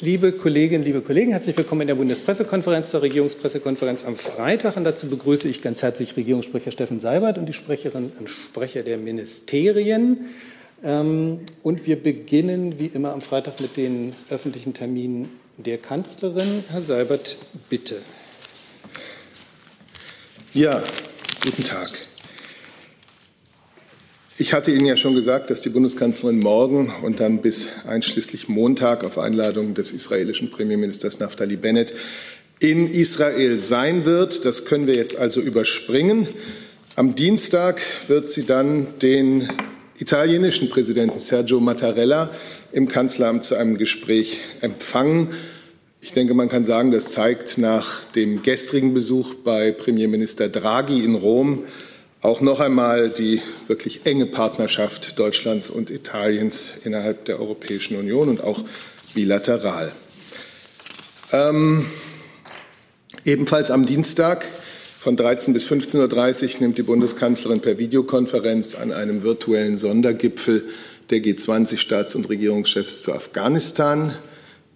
Liebe Kolleginnen, liebe Kollegen, herzlich willkommen in der Bundespressekonferenz zur Regierungspressekonferenz am Freitag. Und dazu begrüße ich ganz herzlich Regierungssprecher Steffen Seibert und die Sprecherinnen und Sprecher der Ministerien. Ähm, und wir beginnen wie immer am Freitag mit den öffentlichen Terminen der Kanzlerin. Herr Seibert, bitte. Ja, guten Tag. Ich hatte Ihnen ja schon gesagt, dass die Bundeskanzlerin morgen und dann bis einschließlich Montag auf Einladung des israelischen Premierministers Naftali Bennett in Israel sein wird. Das können wir jetzt also überspringen. Am Dienstag wird sie dann den italienischen Präsidenten Sergio Mattarella im Kanzleramt zu einem Gespräch empfangen. Ich denke, man kann sagen, das zeigt nach dem gestrigen Besuch bei Premierminister Draghi in Rom, auch noch einmal die wirklich enge Partnerschaft Deutschlands und Italiens innerhalb der Europäischen Union und auch bilateral. Ähm, ebenfalls am Dienstag von 13 bis 15.30 Uhr nimmt die Bundeskanzlerin per Videokonferenz an einem virtuellen Sondergipfel der G20-Staats- und Regierungschefs zu Afghanistan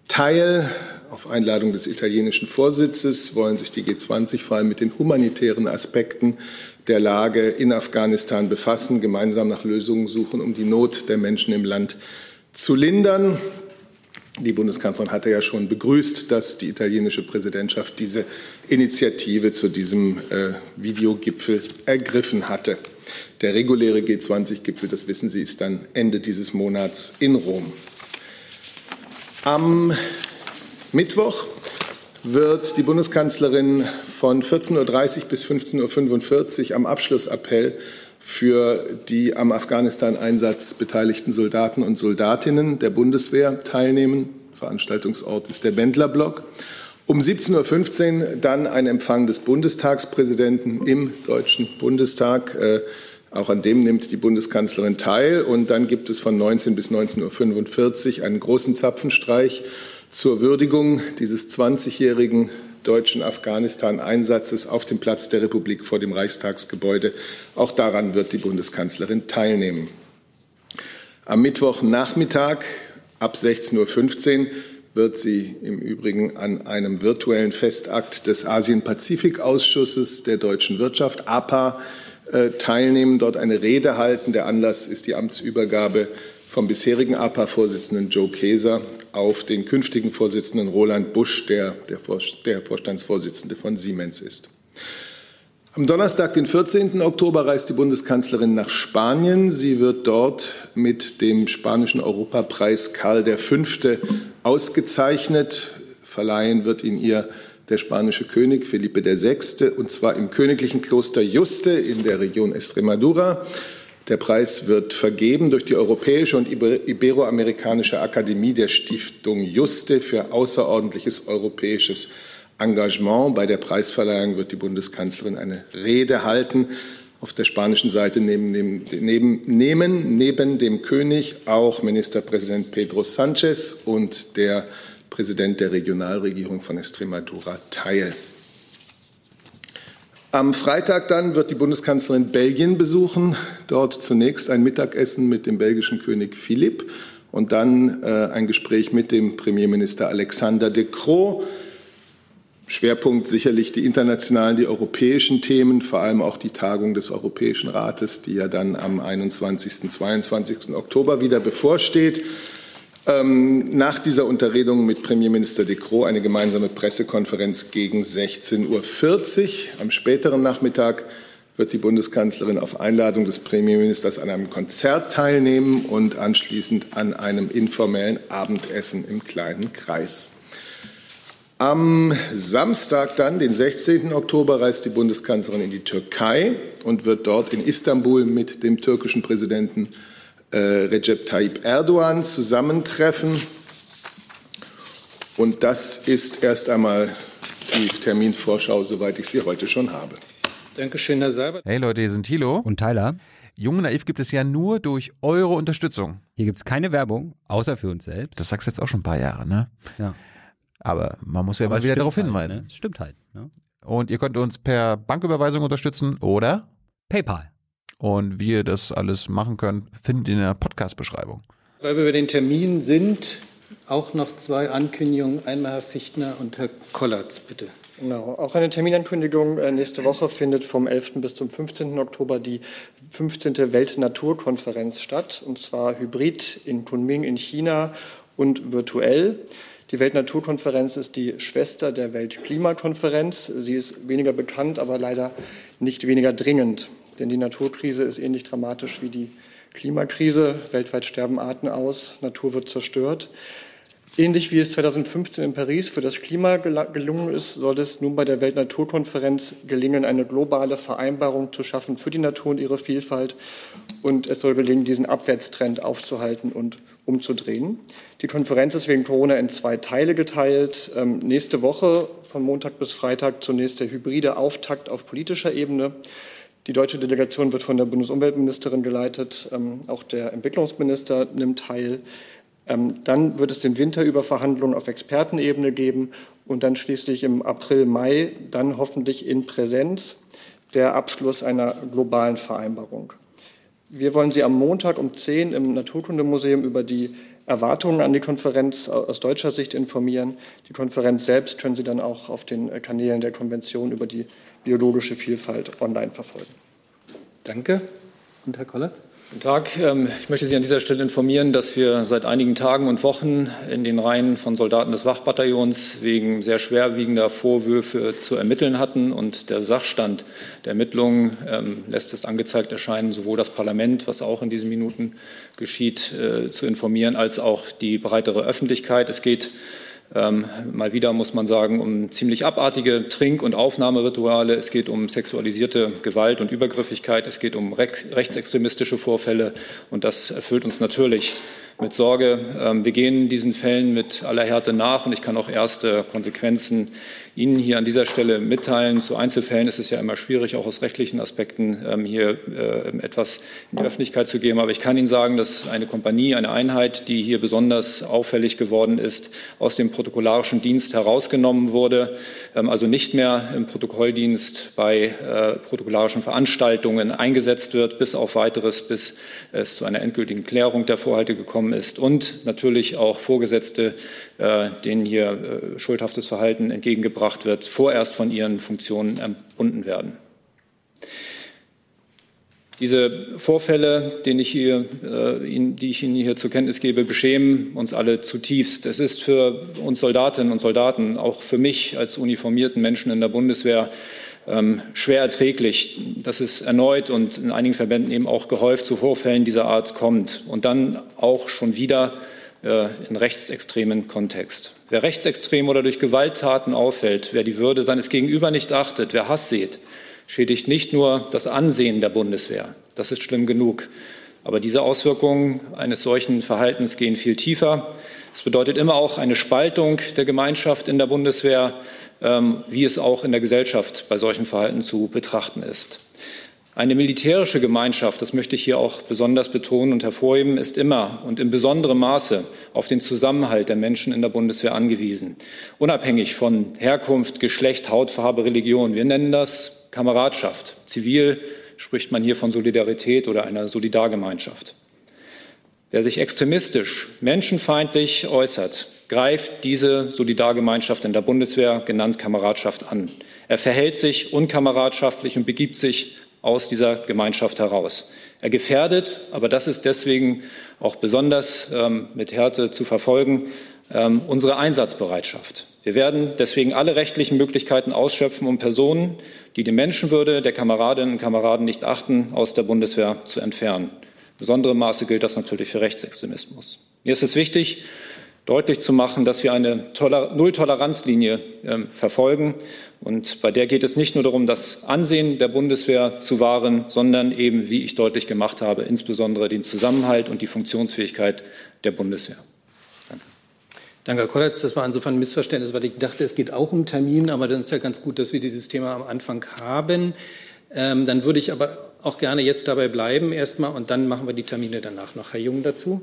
teil. Auf Einladung des italienischen Vorsitzes wollen sich die G20 vor allem mit den humanitären Aspekten der Lage in Afghanistan befassen, gemeinsam nach Lösungen suchen, um die Not der Menschen im Land zu lindern. Die Bundeskanzlerin hatte ja schon begrüßt, dass die italienische Präsidentschaft diese Initiative zu diesem äh, Videogipfel ergriffen hatte. Der reguläre G20-Gipfel, das wissen Sie, ist dann Ende dieses Monats in Rom. Am Mittwoch wird die Bundeskanzlerin von 14.30 Uhr bis 15.45 Uhr am Abschlussappell für die am Afghanistan-Einsatz beteiligten Soldaten und Soldatinnen der Bundeswehr teilnehmen. Veranstaltungsort ist der Bendlerblock. Um 17.15 Uhr dann ein Empfang des Bundestagspräsidenten im Deutschen Bundestag. Äh, auch an dem nimmt die Bundeskanzlerin teil. Und dann gibt es von 19 bis 19.45 Uhr einen großen Zapfenstreich zur Würdigung dieses 20-jährigen deutschen Afghanistan-Einsatzes auf dem Platz der Republik vor dem Reichstagsgebäude. Auch daran wird die Bundeskanzlerin teilnehmen. Am Mittwochnachmittag ab 16.15 Uhr wird sie im Übrigen an einem virtuellen Festakt des Asien-Pazifik-Ausschusses der deutschen Wirtschaft, APA, äh, teilnehmen, dort eine Rede halten. Der Anlass ist die Amtsübergabe vom bisherigen APA-Vorsitzenden Joe Keser auf den künftigen Vorsitzenden Roland Busch, der der, Vorstandsvorsitzende von Siemens ist. Am Donnerstag, den 14. Oktober, reist die Bundeskanzlerin nach Spanien. Sie wird dort mit dem spanischen Europapreis Karl V. ausgezeichnet. Verleihen wird ihn ihr der spanische König Felipe VI. und zwar im königlichen Kloster Juste in der Region Extremadura. Der Preis wird vergeben durch die Europäische und Iberoamerikanische Akademie der Stiftung Juste für außerordentliches europäisches Engagement. Bei der Preisverleihung wird die Bundeskanzlerin eine Rede halten. Auf der spanischen Seite nehmen, neben, nehmen neben dem König auch Ministerpräsident Pedro Sanchez und der Präsident der Regionalregierung von Extremadura teil. Am Freitag dann wird die Bundeskanzlerin Belgien besuchen. Dort zunächst ein Mittagessen mit dem belgischen König Philipp und dann äh, ein Gespräch mit dem Premierminister Alexander de Croo. Schwerpunkt sicherlich die internationalen, die europäischen Themen, vor allem auch die Tagung des Europäischen Rates, die ja dann am 21. 22. Oktober wieder bevorsteht. Ähm, nach dieser Unterredung mit Premierminister De Croo eine gemeinsame Pressekonferenz gegen 16.40 Uhr. Am späteren Nachmittag wird die Bundeskanzlerin auf Einladung des Premierministers an einem Konzert teilnehmen und anschließend an einem informellen Abendessen im kleinen Kreis. Am Samstag dann, den 16. Oktober, reist die Bundeskanzlerin in die Türkei und wird dort in Istanbul mit dem türkischen Präsidenten Recep Tayyip Erdogan zusammentreffen. Und das ist erst einmal die Terminvorschau, soweit ich sie heute schon habe. Dankeschön, Herr Seibert. Hey Leute, hier sind Thilo und Tyler. Jung und Naiv gibt es ja nur durch eure Unterstützung. Hier gibt es keine Werbung, außer für uns selbst. Das sagst du jetzt auch schon ein paar Jahre, ne? Ja. Aber man muss ja Aber mal wieder darauf halt, hinweisen. Ne? Stimmt halt. Ne? Und ihr könnt uns per Banküberweisung unterstützen oder PayPal. Und wie ihr das alles machen könnt, findet ihr in der Podcast-Beschreibung. Weil wir über den Termin sind, auch noch zwei Ankündigungen. Einmal Herr Fichtner und Herr Kollatz, bitte. Genau, auch eine Terminankündigung. Äh, nächste Woche findet vom 11. bis zum 15. Oktober die 15. Weltnaturkonferenz statt, und zwar hybrid in Kunming in China und virtuell. Die Weltnaturkonferenz ist die Schwester der Weltklimakonferenz. Sie ist weniger bekannt, aber leider nicht weniger dringend. Denn die Naturkrise ist ähnlich dramatisch wie die Klimakrise. Weltweit sterben Arten aus, Natur wird zerstört. Ähnlich wie es 2015 in Paris für das Klima gelungen ist, soll es nun bei der Weltnaturkonferenz gelingen, eine globale Vereinbarung zu schaffen für die Natur und ihre Vielfalt. Und es soll gelingen, diesen Abwärtstrend aufzuhalten und umzudrehen. Die Konferenz ist wegen Corona in zwei Teile geteilt. Ähm, nächste Woche von Montag bis Freitag zunächst der hybride Auftakt auf politischer Ebene. Die deutsche Delegation wird von der Bundesumweltministerin geleitet. Ähm, auch der Entwicklungsminister nimmt teil. Ähm, dann wird es den Winter über Verhandlungen auf Expertenebene geben und dann schließlich im April, Mai dann hoffentlich in Präsenz der Abschluss einer globalen Vereinbarung. Wir wollen Sie am Montag um 10 im Naturkundemuseum über die Erwartungen an die Konferenz aus deutscher Sicht informieren. Die Konferenz selbst können Sie dann auch auf den Kanälen der Konvention über die biologische Vielfalt online verfolgen. Danke. Und Herr Koller? Guten Tag. Ähm, ich möchte Sie an dieser Stelle informieren, dass wir seit einigen Tagen und Wochen in den Reihen von Soldaten des Wachbataillons wegen sehr schwerwiegender Vorwürfe zu ermitteln hatten. Und der Sachstand der Ermittlungen ähm, lässt es angezeigt erscheinen, sowohl das Parlament, was auch in diesen Minuten geschieht, äh, zu informieren, als auch die breitere Öffentlichkeit. Es geht ähm, mal wieder muss man sagen, um ziemlich abartige Trink- und Aufnahmerituale. Es geht um sexualisierte Gewalt und Übergriffigkeit. Es geht um rechtsextremistische Vorfälle. Und das erfüllt uns natürlich mit Sorge. Ähm, wir gehen diesen Fällen mit aller Härte nach und ich kann auch erste Konsequenzen Ihnen hier an dieser Stelle mitteilen. Zu Einzelfällen ist es ja immer schwierig, auch aus rechtlichen Aspekten ähm, hier äh, etwas in die Öffentlichkeit zu geben. Aber ich kann Ihnen sagen, dass eine Kompanie, eine Einheit, die hier besonders auffällig geworden ist, aus dem protokollarischen Dienst herausgenommen wurde, ähm, also nicht mehr im Protokolldienst bei äh, protokollarischen Veranstaltungen eingesetzt wird, bis auf weiteres, bis es zu einer endgültigen Klärung der Vorhalte gekommen ist und natürlich auch Vorgesetzte, denen hier schuldhaftes Verhalten entgegengebracht gebracht wird, vorerst von ihren Funktionen entbunden werden. Diese Vorfälle, ich hier, äh, die ich Ihnen hier zur Kenntnis gebe, beschämen uns alle zutiefst. Es ist für uns Soldatinnen und Soldaten, auch für mich als uniformierten Menschen in der Bundeswehr, ähm, schwer erträglich, dass es erneut und in einigen Verbänden eben auch gehäuft zu Vorfällen dieser Art kommt und dann auch schon wieder äh, in rechtsextremen Kontext. Wer rechtsextrem oder durch Gewalttaten auffällt, wer die Würde seines Gegenüber nicht achtet, wer Hass sieht, schädigt nicht nur das Ansehen der Bundeswehr. Das ist schlimm genug. Aber diese Auswirkungen eines solchen Verhaltens gehen viel tiefer. Es bedeutet immer auch eine Spaltung der Gemeinschaft in der Bundeswehr, ähm, wie es auch in der Gesellschaft bei solchen Verhalten zu betrachten ist. Eine militärische Gemeinschaft, das möchte ich hier auch besonders betonen und hervorheben, ist immer und in besonderem Maße auf den Zusammenhalt der Menschen in der Bundeswehr angewiesen, unabhängig von Herkunft, Geschlecht, Hautfarbe, Religion. Wir nennen das Kameradschaft. Zivil spricht man hier von Solidarität oder einer Solidargemeinschaft. Wer sich extremistisch, menschenfeindlich äußert, greift diese Solidargemeinschaft in der Bundeswehr, genannt Kameradschaft, an. Er verhält sich unkameradschaftlich und begibt sich aus dieser Gemeinschaft heraus. Er gefährdet, aber das ist deswegen auch besonders ähm, mit Härte zu verfolgen, ähm, unsere Einsatzbereitschaft. Wir werden deswegen alle rechtlichen Möglichkeiten ausschöpfen, um Personen, die die Menschenwürde der Kameradinnen und Kameraden nicht achten, aus der Bundeswehr zu entfernen. In besonderem Maße gilt das natürlich für Rechtsextremismus. Mir ist es wichtig, deutlich zu machen, dass wir eine Nulltoleranzlinie äh, verfolgen. Und bei der geht es nicht nur darum, das Ansehen der Bundeswehr zu wahren, sondern eben, wie ich deutlich gemacht habe, insbesondere den Zusammenhalt und die Funktionsfähigkeit der Bundeswehr. Danke. Danke, Herr Kollatz. Das war insofern ein Missverständnis, weil ich dachte, es geht auch um Termin, aber dann ist ja ganz gut, dass wir dieses Thema am Anfang haben. Ähm, dann würde ich aber auch gerne jetzt dabei bleiben erstmal und dann machen wir die Termine danach noch. Herr Jung dazu.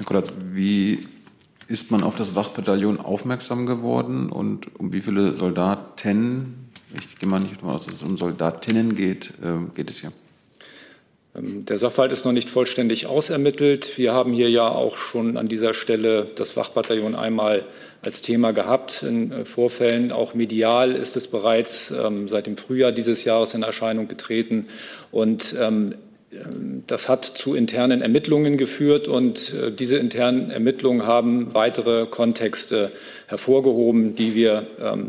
Herr Kollatz, wie ist man auf das Wachbataillon aufmerksam geworden und um wie viele Soldaten, ich gehe mal nicht davon aus, dass es um Soldatinnen geht, äh, geht es hier? Ähm, der Sachverhalt ist noch nicht vollständig ausermittelt. Wir haben hier ja auch schon an dieser Stelle das Wachbataillon einmal als Thema gehabt in äh, Vorfällen. Auch medial ist es bereits ähm, seit dem Frühjahr dieses Jahres in Erscheinung getreten. Und ähm, das hat zu internen Ermittlungen geführt und äh, diese internen Ermittlungen haben weitere Kontexte hervorgehoben, die wir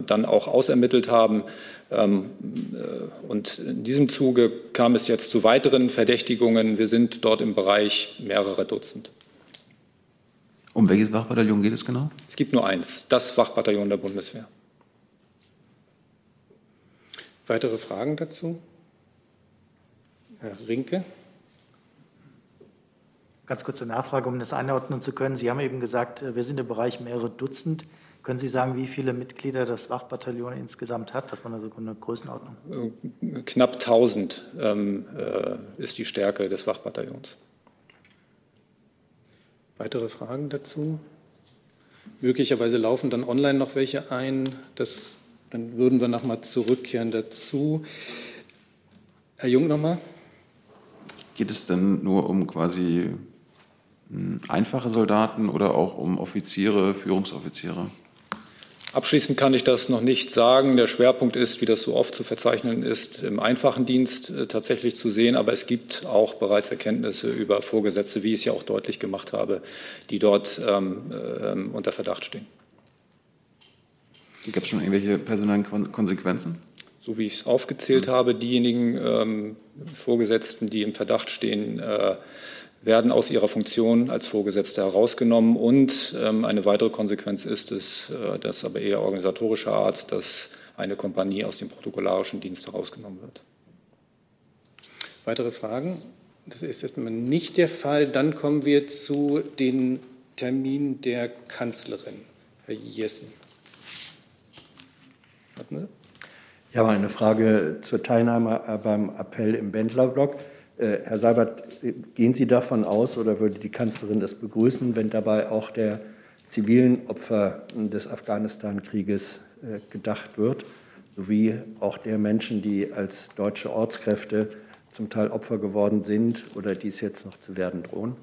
dann auch ausermittelt haben. Ähm, äh, und in diesem Zuge kam es jetzt zu weiteren Verdächtigungen. Wir sind dort im Bereich mehrerer Dutzend. Um welches Wachbataillon geht es genau? Es gibt nur eins, das Wachbataillon der Bundeswehr. Weitere Fragen dazu? Herr Rinke. Ganz kurze Nachfrage, um das einordnen zu können. Sie haben eben gesagt, äh, wir sind im Bereich mehrere Dutzend. Können Sie sagen, wie viele Mitglieder das Wachbataillon insgesamt hat, dass man also eine Größenordnung? Äh, knapp 1000 ähm, äh, ist die Stärke des Wachbataillons. Weitere Fragen dazu? Möglicherweise laufen dann online noch welche ein. Das, dann würden wir noch mal zurückkehren dazu. Herr Jung nochmal. Geht es denn nur um quasi hm, einfache Soldaten oder auch um Offiziere, Führungsoffiziere? Abschließend kann ich das noch nicht sagen. Der Schwerpunkt ist, wie das so oft zu verzeichnen ist, im einfachen Dienst äh, tatsächlich zu sehen. Aber es gibt auch bereits Erkenntnisse über Vorgesetzte, wie ich es ja auch deutlich gemacht habe, die dort ähm, äh, unter Verdacht stehen. Gibt es schon irgendwelche personellen Konsequenzen? So wie ich es aufgezählt habe, diejenigen ähm, Vorgesetzten, die im Verdacht stehen, äh, werden aus ihrer Funktion als Vorgesetzte herausgenommen. Und ähm, eine weitere Konsequenz ist es, äh, das aber eher organisatorischer Art, dass eine Kompanie aus dem protokollarischen Dienst herausgenommen wird. Weitere Fragen? Das ist erstmal nicht der Fall. Dann kommen wir zu den Terminen der Kanzlerin. Herr Jessen. Ich habe eine Frage zur Teilnahme beim Appell im Bändlerblock. Äh, Herr Seibert, gehen Sie davon aus oder würde die Kanzlerin das begrüßen, wenn dabei auch der zivilen Opfer des Afghanistan-Krieges äh, gedacht wird, sowie auch der Menschen, die als deutsche Ortskräfte zum Teil Opfer geworden sind oder dies jetzt noch zu werden drohen?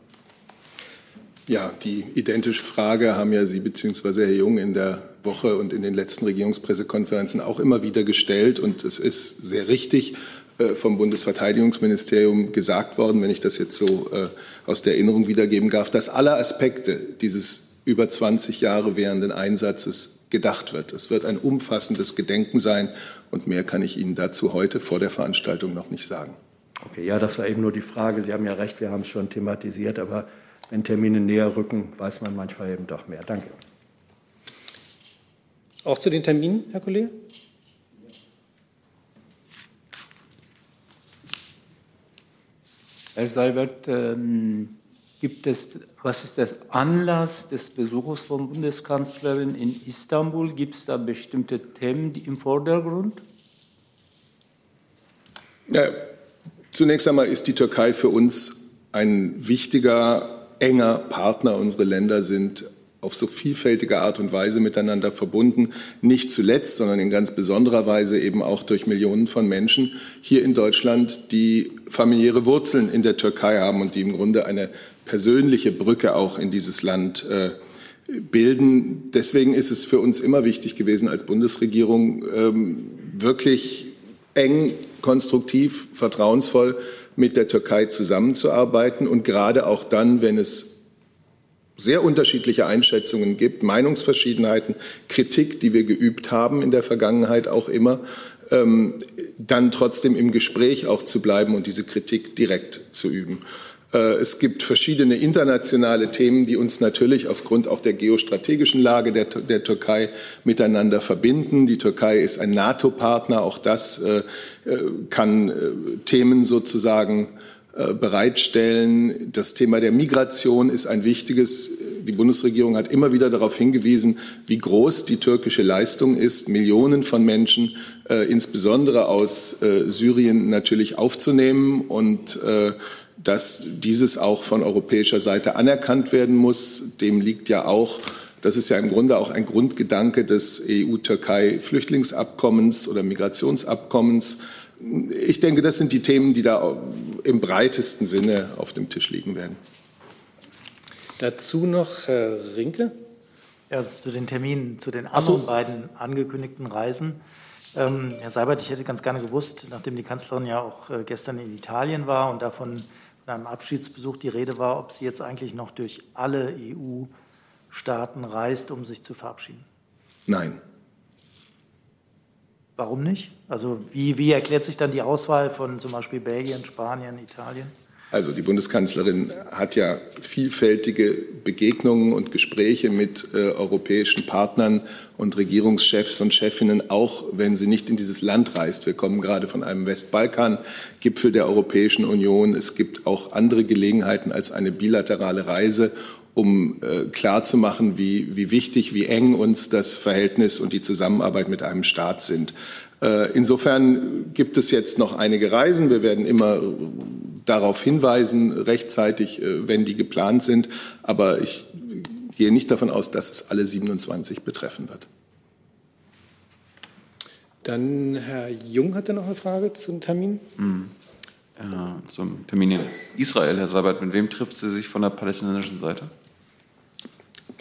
Ja, die identische Frage haben ja Sie bzw. Herr Jung in der Woche und in den letzten Regierungspressekonferenzen auch immer wieder gestellt. Und es ist sehr richtig, äh, vom Bundesverteidigungsministerium gesagt worden, wenn ich das jetzt so äh, aus der Erinnerung wiedergeben darf, dass alle Aspekte dieses über 20 Jahre währenden Einsatzes gedacht wird. Es wird ein umfassendes Gedenken sein und mehr kann ich Ihnen dazu heute vor der Veranstaltung noch nicht sagen. Okay, ja, das war eben nur die Frage. Sie haben ja recht, wir haben es schon thematisiert, aber wenn Termine näher rücken, weiß man manchmal eben doch mehr. Danke. Auch zu den Terminen, Herr Kollege? Herr Seibert, ähm, gibt es, was ist der Anlass des Besuches von Bundeskanzlerin in Istanbul? Gibt es da bestimmte Themen im Vordergrund? Ja, zunächst einmal ist die Türkei für uns ein wichtiger, enger Partner. Unsere Länder sind auf so vielfältige Art und Weise miteinander verbunden, nicht zuletzt, sondern in ganz besonderer Weise eben auch durch Millionen von Menschen hier in Deutschland, die familiäre Wurzeln in der Türkei haben und die im Grunde eine persönliche Brücke auch in dieses Land äh, bilden. Deswegen ist es für uns immer wichtig gewesen, als Bundesregierung ähm, wirklich eng, konstruktiv, vertrauensvoll mit der Türkei zusammenzuarbeiten und gerade auch dann, wenn es sehr unterschiedliche Einschätzungen gibt, Meinungsverschiedenheiten, Kritik, die wir geübt haben in der Vergangenheit auch immer, ähm, dann trotzdem im Gespräch auch zu bleiben und diese Kritik direkt zu üben. Äh, es gibt verschiedene internationale Themen, die uns natürlich aufgrund auch der geostrategischen Lage der, der Türkei miteinander verbinden. Die Türkei ist ein NATO-Partner, auch das äh, äh kann äh, Themen sozusagen äh, bereitstellen. Das Thema der Migration ist ein wichtiges. Die Bundesregierung hat immer wieder darauf hingewiesen, wie groß die türkische Leistung ist, Millionen von Menschen, insbesondere aus Syrien, natürlich aufzunehmen und dass dieses auch von europäischer Seite anerkannt werden muss. Dem liegt ja auch das ist ja im Grunde auch ein Grundgedanke des EU-Türkei-Flüchtlingsabkommens oder Migrationsabkommens. Ich denke, das sind die Themen, die da im breitesten Sinne auf dem Tisch liegen werden. Dazu noch Herr Rinke. Ja, zu den Terminen, zu den anderen so. beiden angekündigten Reisen. Ähm, Herr Seibert, ich hätte ganz gerne gewusst, nachdem die Kanzlerin ja auch äh, gestern in Italien war und davon von einem Abschiedsbesuch die Rede war, ob sie jetzt eigentlich noch durch alle EU-Staaten reist, um sich zu verabschieden. Nein. Warum nicht? Also wie, wie erklärt sich dann die Auswahl von zum Beispiel Belgien, Spanien, Italien? Also die Bundeskanzlerin hat ja vielfältige Begegnungen und Gespräche mit äh, europäischen Partnern und Regierungschefs und Chefinnen, auch wenn sie nicht in dieses Land reist. Wir kommen gerade von einem Westbalkan-Gipfel der Europäischen Union. Es gibt auch andere Gelegenheiten als eine bilaterale Reise, um äh, klarzumachen, wie, wie wichtig, wie eng uns das Verhältnis und die Zusammenarbeit mit einem Staat sind. Äh, insofern gibt es jetzt noch einige Reisen. Wir werden immer darauf hinweisen, rechtzeitig, äh, wenn die geplant sind. Aber ich gehe nicht davon aus, dass es alle 27 betreffen wird. Dann Herr Jung hatte noch eine Frage zum Termin. Mhm. Äh, zum Termin in Israel, Herr Sabat. Mit wem trifft sie sich von der palästinensischen Seite?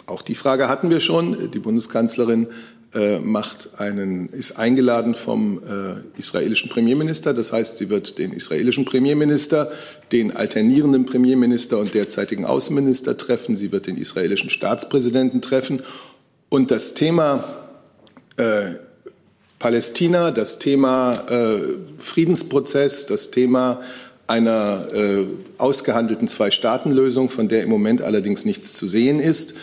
Auch die Frage hatten wir schon. Die Bundeskanzlerin äh, macht einen, ist eingeladen vom äh, israelischen Premierminister. Das heißt, sie wird den israelischen Premierminister, den alternierenden Premierminister und derzeitigen Außenminister treffen. Sie wird den israelischen Staatspräsidenten treffen. Und das Thema äh, Palästina, das Thema äh, Friedensprozess, das Thema einer äh, ausgehandelten Zwei-Staaten-Lösung, von der im Moment allerdings nichts zu sehen ist,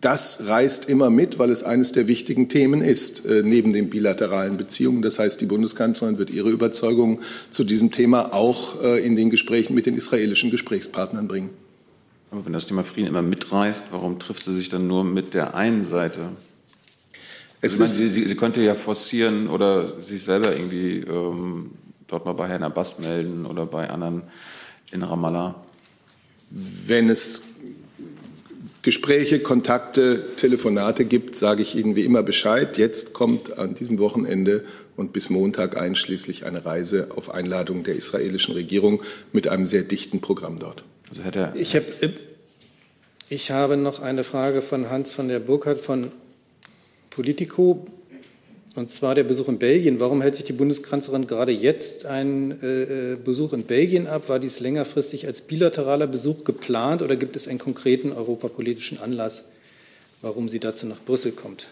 das reißt immer mit, weil es eines der wichtigen Themen ist, äh, neben den bilateralen Beziehungen. Das heißt, die Bundeskanzlerin wird ihre Überzeugung zu diesem Thema auch äh, in den Gesprächen mit den israelischen Gesprächspartnern bringen. Aber wenn das Thema Frieden immer mitreißt, warum trifft sie sich dann nur mit der einen Seite? Also meine, sie, sie, sie, könnte ja forcieren oder sich selber irgendwie ähm, dort mal bei Herrn Abbas melden oder bei anderen in Ramallah. Wenn es Gespräche, Kontakte, Telefonate gibt, sage ich Ihnen wie immer Bescheid. Jetzt kommt an diesem Wochenende und bis Montag einschließlich eine Reise auf Einladung der israelischen Regierung mit einem sehr dichten Programm dort. Also ich, hab, ich habe noch eine Frage von Hans von der Burkhardt von Politico. Und zwar der Besuch in Belgien. Warum hält sich die Bundeskanzlerin gerade jetzt einen äh, Besuch in Belgien ab? War dies längerfristig als bilateraler Besuch geplant oder gibt es einen konkreten europapolitischen Anlass, warum sie dazu nach Brüssel kommt?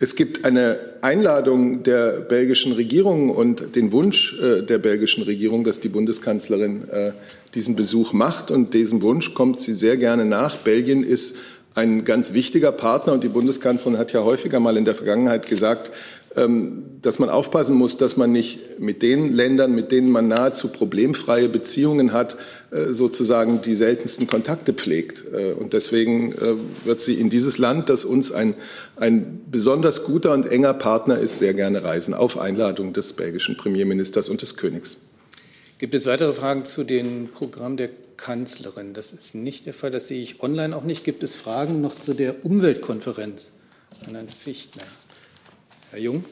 Es gibt eine Einladung der belgischen Regierung und den Wunsch äh, der belgischen Regierung, dass die Bundeskanzlerin äh, diesen Besuch macht. Und diesem Wunsch kommt sie sehr gerne nach. Belgien ist ein ganz wichtiger Partner. Und die Bundeskanzlerin hat ja häufiger mal in der Vergangenheit gesagt, ähm, dass man aufpassen muss, dass man nicht mit den Ländern, mit denen man nahezu problemfreie Beziehungen hat, äh, sozusagen die seltensten Kontakte pflegt. Äh, und deswegen äh, wird sie in dieses Land, das uns ein, ein besonders guter und enger Partner ist, sehr gerne reisen, auf Einladung des belgischen Premierministers und des Königs. Gibt es weitere Fragen zu dem Programm der Kanzlerin. Das ist nicht der Fall, das sehe ich online auch nicht. Gibt es Fragen noch zu der Umweltkonferenz an Herrn Fichtner? Herr Jung?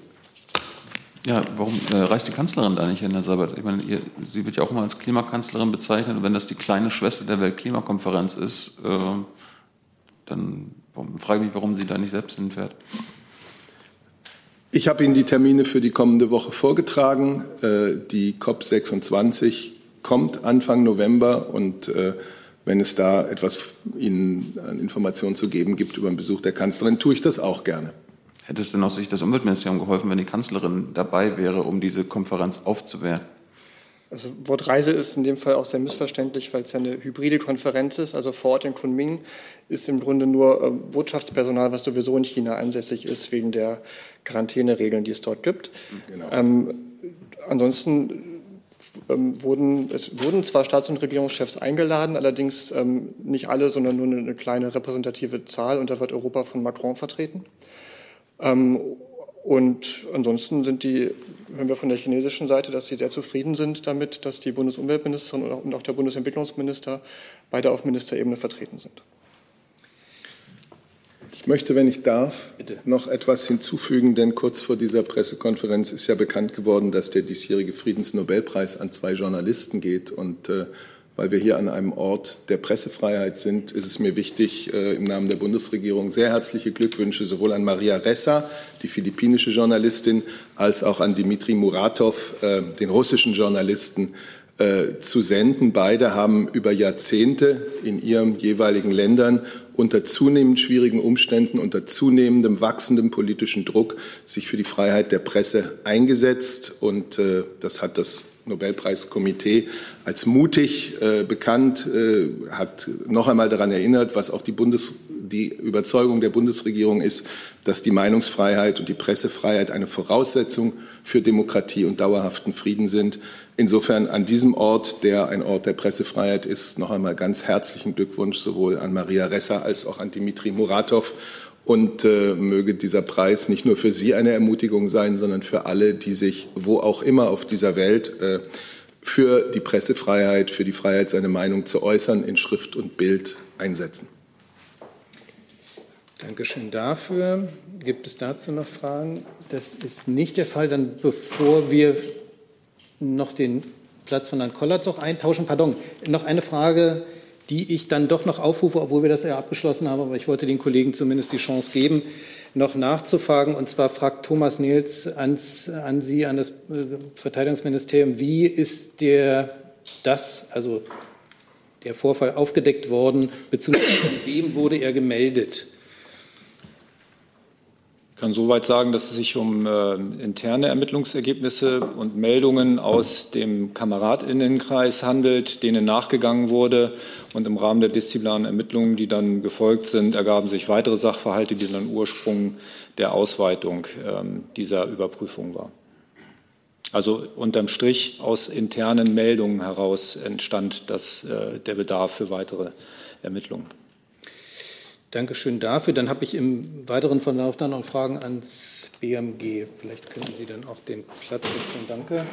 Ja, warum äh, reist die Kanzlerin da nicht hin, Herr Sabat? Ich meine, ihr, sie wird ja auch immer als Klimakanzlerin bezeichnet. Und wenn das die kleine Schwester der Weltklimakonferenz ist, äh, dann frage ich mich, warum sie da nicht selbst hinfährt. Ich habe Ihnen die Termine für die kommende Woche vorgetragen. Äh, die COP26 kommt Anfang November und äh, wenn es da etwas Ihnen an Informationen zu geben gibt über den Besuch der Kanzlerin, tue ich das auch gerne. Hätte es denn aus Sicht des Umweltministeriums geholfen, wenn die Kanzlerin dabei wäre, um diese Konferenz aufzuwehren? Also Wort Reise ist in dem Fall auch sehr missverständlich, weil es ja eine hybride Konferenz ist. Also vor Ort in Kunming ist im Grunde nur äh, Botschaftspersonal, was sowieso in China ansässig ist, wegen der Quarantäneregeln, die es dort gibt. Genau. Ähm, ansonsten ähm, wurden, es wurden zwar Staats- und Regierungschefs eingeladen, allerdings ähm, nicht alle, sondern nur eine, eine, kleine repräsentative Zahl und da wird Europa von Macron vertreten. Ähm, und ansonsten sind die, hören wir von der chinesischen Seite, dass sie sehr zufrieden sind damit, dass die Bundesumweltministerin und auch der Bundesentwicklungsminister beide auf Ministerebene vertreten sind. Ich möchte, wenn ich darf, Bitte. noch etwas hinzufügen, denn kurz vor dieser Pressekonferenz ist ja bekannt geworden, dass der diesjährige Friedensnobelpreis an zwei Journalisten geht. Und äh, weil wir hier an einem Ort der Pressefreiheit sind, ist es mir wichtig, äh, im Namen der Bundesregierung sehr herzliche Glückwünsche sowohl an Maria Ressa, die philippinische Journalistin, als auch an Dmitri Muratov, äh, den russischen Journalisten, äh, zu senden. Beide haben über Jahrzehnte in ihren jeweiligen Ländern unter zunehmend schwierigen Umständen, unter zunehmendem wachsendem politischen Druck sich für die Freiheit der Presse eingesetzt. Und das hat das Nobelpreiskomitee als mutig äh, bekannt, äh, hat noch einmal daran erinnert, was auch die, Bundes, die Überzeugung der Bundesregierung ist, dass die Meinungsfreiheit und die Pressefreiheit eine Voraussetzung für Demokratie und dauerhaften Frieden sind. Insofern an diesem Ort, der ein Ort der Pressefreiheit ist, noch einmal ganz herzlichen Glückwunsch sowohl an Maria Ressa als auch an Dimitri Muratov. Und äh, möge dieser Preis nicht nur für Sie eine Ermutigung sein, sondern für alle, die sich wo auch immer auf dieser Welt äh, für die Pressefreiheit, für die Freiheit, seine Meinung zu äußern, in Schrift und Bild einsetzen. Dankeschön dafür. Gibt es dazu noch Fragen? Das ist nicht der Fall. Dann bevor wir noch den Platz von Herrn Kollerzog eintauschen. Pardon, noch eine Frage, die ich dann doch noch aufrufe, obwohl wir das ja abgeschlossen haben, aber ich wollte den Kollegen zumindest die Chance geben, noch nachzufragen. Und zwar fragt Thomas Nils ans, an Sie, an das äh, Verteidigungsministerium, wie ist der, das, also der Vorfall aufgedeckt worden, beziehungsweise wem wurde er gemeldet? Kann soweit sagen, dass es sich um äh, interne Ermittlungsergebnisse und Meldungen aus dem Kameradstinnenkreis handelt, denen nachgegangen wurde. Und im Rahmen der disziplinaren Ermittlungen, die dann gefolgt sind, ergaben sich weitere Sachverhalte, die dann Ursprung der Ausweitung äh, dieser Überprüfung war. Also unterm Strich aus internen Meldungen heraus entstand das, äh, der Bedarf für weitere Ermittlungen. Dankeschön dafür. Dann habe ich im weiteren Verlauf dann noch Fragen ans BMG. Vielleicht könnten Sie dann auch den Platz wechseln. Danke.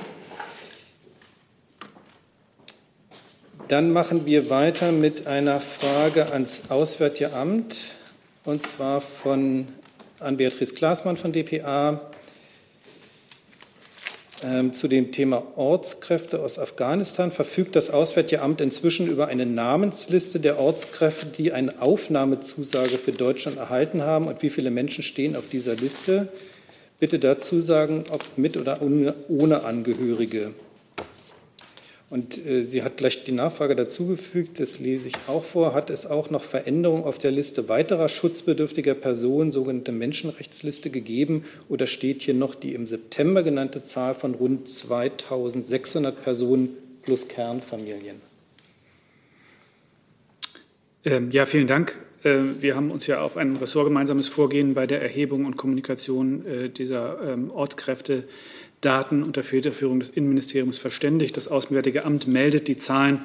Dann machen wir weiter mit einer Frage ans Auswärtige Amt, und zwar von an Beatrice Klaasmann von dpa. Ähm, zu dem Thema Ortskräfte aus Afghanistan verfügt das Auswärtige Amt inzwischen über eine Namensliste der Ortskräfte, die eine Aufnahmezusage für Deutschland erhalten haben und wie viele Menschen stehen auf dieser Liste. Bitte dazu sagen, ob mit oder ohne Angehörige. Und äh, sie hat gleich die Nachfrage dazugefügt, das lese ich auch vor. Hat es auch noch Veränderungen auf der Liste weiterer schutzbedürftiger Personen, sogenannte Menschenrechtsliste, gegeben? Oder steht hier noch die im September genannte Zahl von rund 2600 Personen plus Kernfamilien? Ähm, ja, vielen Dank. Äh, wir haben uns ja auf ein ressortgemeinsames Vorgehen bei der Erhebung und Kommunikation äh, dieser ähm, Ortskräfte Daten unter Federführung des Innenministeriums verständigt. Das Auswärtige Amt meldet die Zahlen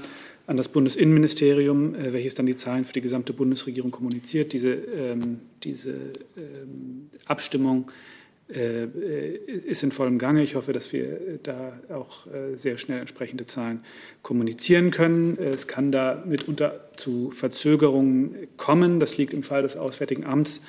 an das Bundesinnenministerium, äh, welches dann die Zahlen für die gesamte Bundesregierung kommuniziert. Diese, ähm, diese ähm, Abstimmung äh, ist in vollem Gange. Ich hoffe, dass wir da auch äh, sehr schnell entsprechende Zahlen kommunizieren können. Es kann da mitunter zu Verzögerungen kommen. Das liegt im Fall des Auswärtigen Amts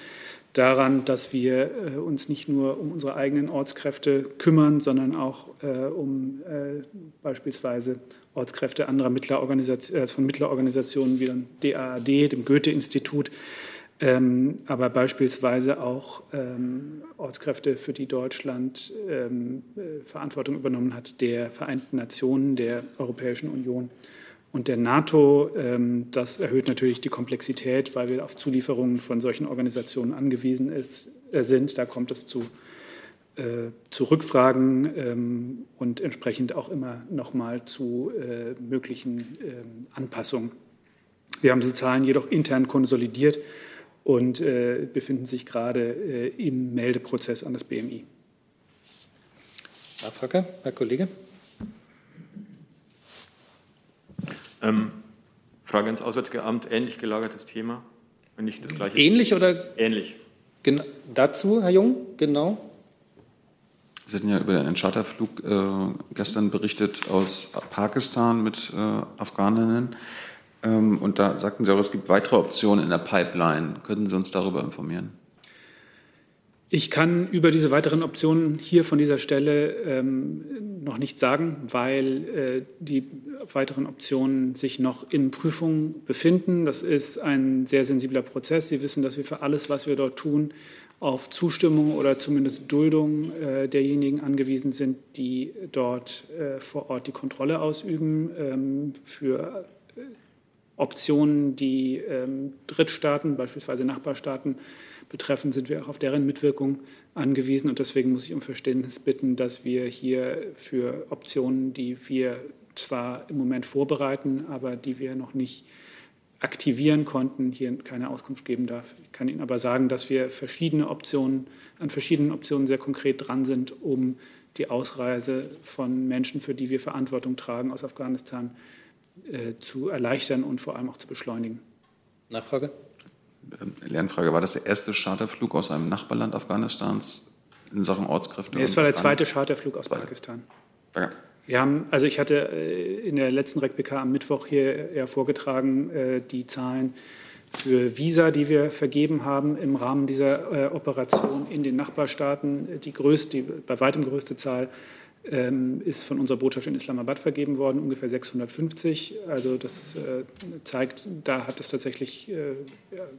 daran, dass wir äh, uns nicht nur um unsere eigenen Ortskräfte kümmern, sondern auch äh, um äh, beispielsweise Ortskräfte anderer Mittlerorganisation, äh, von Mittlerorganisationen wie dem DAAD, dem Goethe-Institut, ähm, aber beispielsweise auch ähm, Ortskräfte, für die Deutschland ähm, äh, Verantwortung übernommen hat, der Vereinten Nationen, der Europäischen Union und der NATO. Ähm, das erhöht natürlich die Komplexität, weil wir auf Zulieferungen von solchen Organisationen angewiesen ist, äh, sind. Da kommt es zu, äh, zu Rückfragen ähm, und entsprechend auch immer noch mal zu äh, möglichen ähm, Anpassungen. Wir haben diese Zahlen jedoch intern konsolidiert und befinden sich gerade im Meldeprozess an das BMI. Nachfrage, Herr Kollege. Ähm, Frage ins Auswärtige Amt, ähnlich gelagertes Thema, wenn nicht das gleiche. Ähnlich oder? Ähnlich. Gen dazu, Herr Jung, genau. Sie hatten ja über einen Charterflug äh, gestern berichtet aus Pakistan mit äh, Afghaninnen. Ähm, und da sagten Sie auch, es gibt weitere Optionen in der Pipeline. Könnten Sie uns darüber informieren? Ich kann über diese weiteren Optionen hier von dieser Stelle ähm, noch nicht sagen, weil äh, die weiteren Optionen sich noch in Prüfung befinden. Das ist ein sehr sensibler Prozess. Sie wissen, dass wir für alles, was wir dort tun, auf Zustimmung oder zumindest Duldung äh, derjenigen angewiesen sind, die dort äh, vor Ort die Kontrolle ausüben. Ähm, für Optionen, die ähm, Drittstaaten, beispielsweise Nachbarstaaten, betreffen, sind wir auch auf deren Mitwirkung angewiesen. Und deswegen muss ich um Verständnis bitten, dass wir hier für Optionen, die wir zwar im Moment vorbereiten, aber die wir noch nicht aktivieren konnten, hier keine Auskunft geben darf. Ich kann Ihnen aber sagen, dass wir verschiedene Optionen, an verschiedenen Optionen sehr konkret dran sind, um die Ausreise von Menschen, für die wir Verantwortung tragen, aus Afghanistan äh, zu erleichtern und vor allem auch zu beschleunigen. Nachfrage? Lernfrage, war das der erste Charterflug aus einem Nachbarland Afghanistans in Sachen Ortskräfte? Nee, es war der zweite Charterflug aus Pakistan. Danke. Wir haben, also ich hatte äh, in der letzten RECPK am Mittwoch hier ja vorgetragen, äh, die Zahlen für Visa, die wir vergeben haben im Rahmen dieser äh, Operation in den Nachbarstaaten. Die größte, die bei weitem größte Zahl ähm, ist von unserer Botschaft in Islamabad vergeben worden, ungefähr 650. Also das äh, zeigt, da hat es tatsächlich, äh,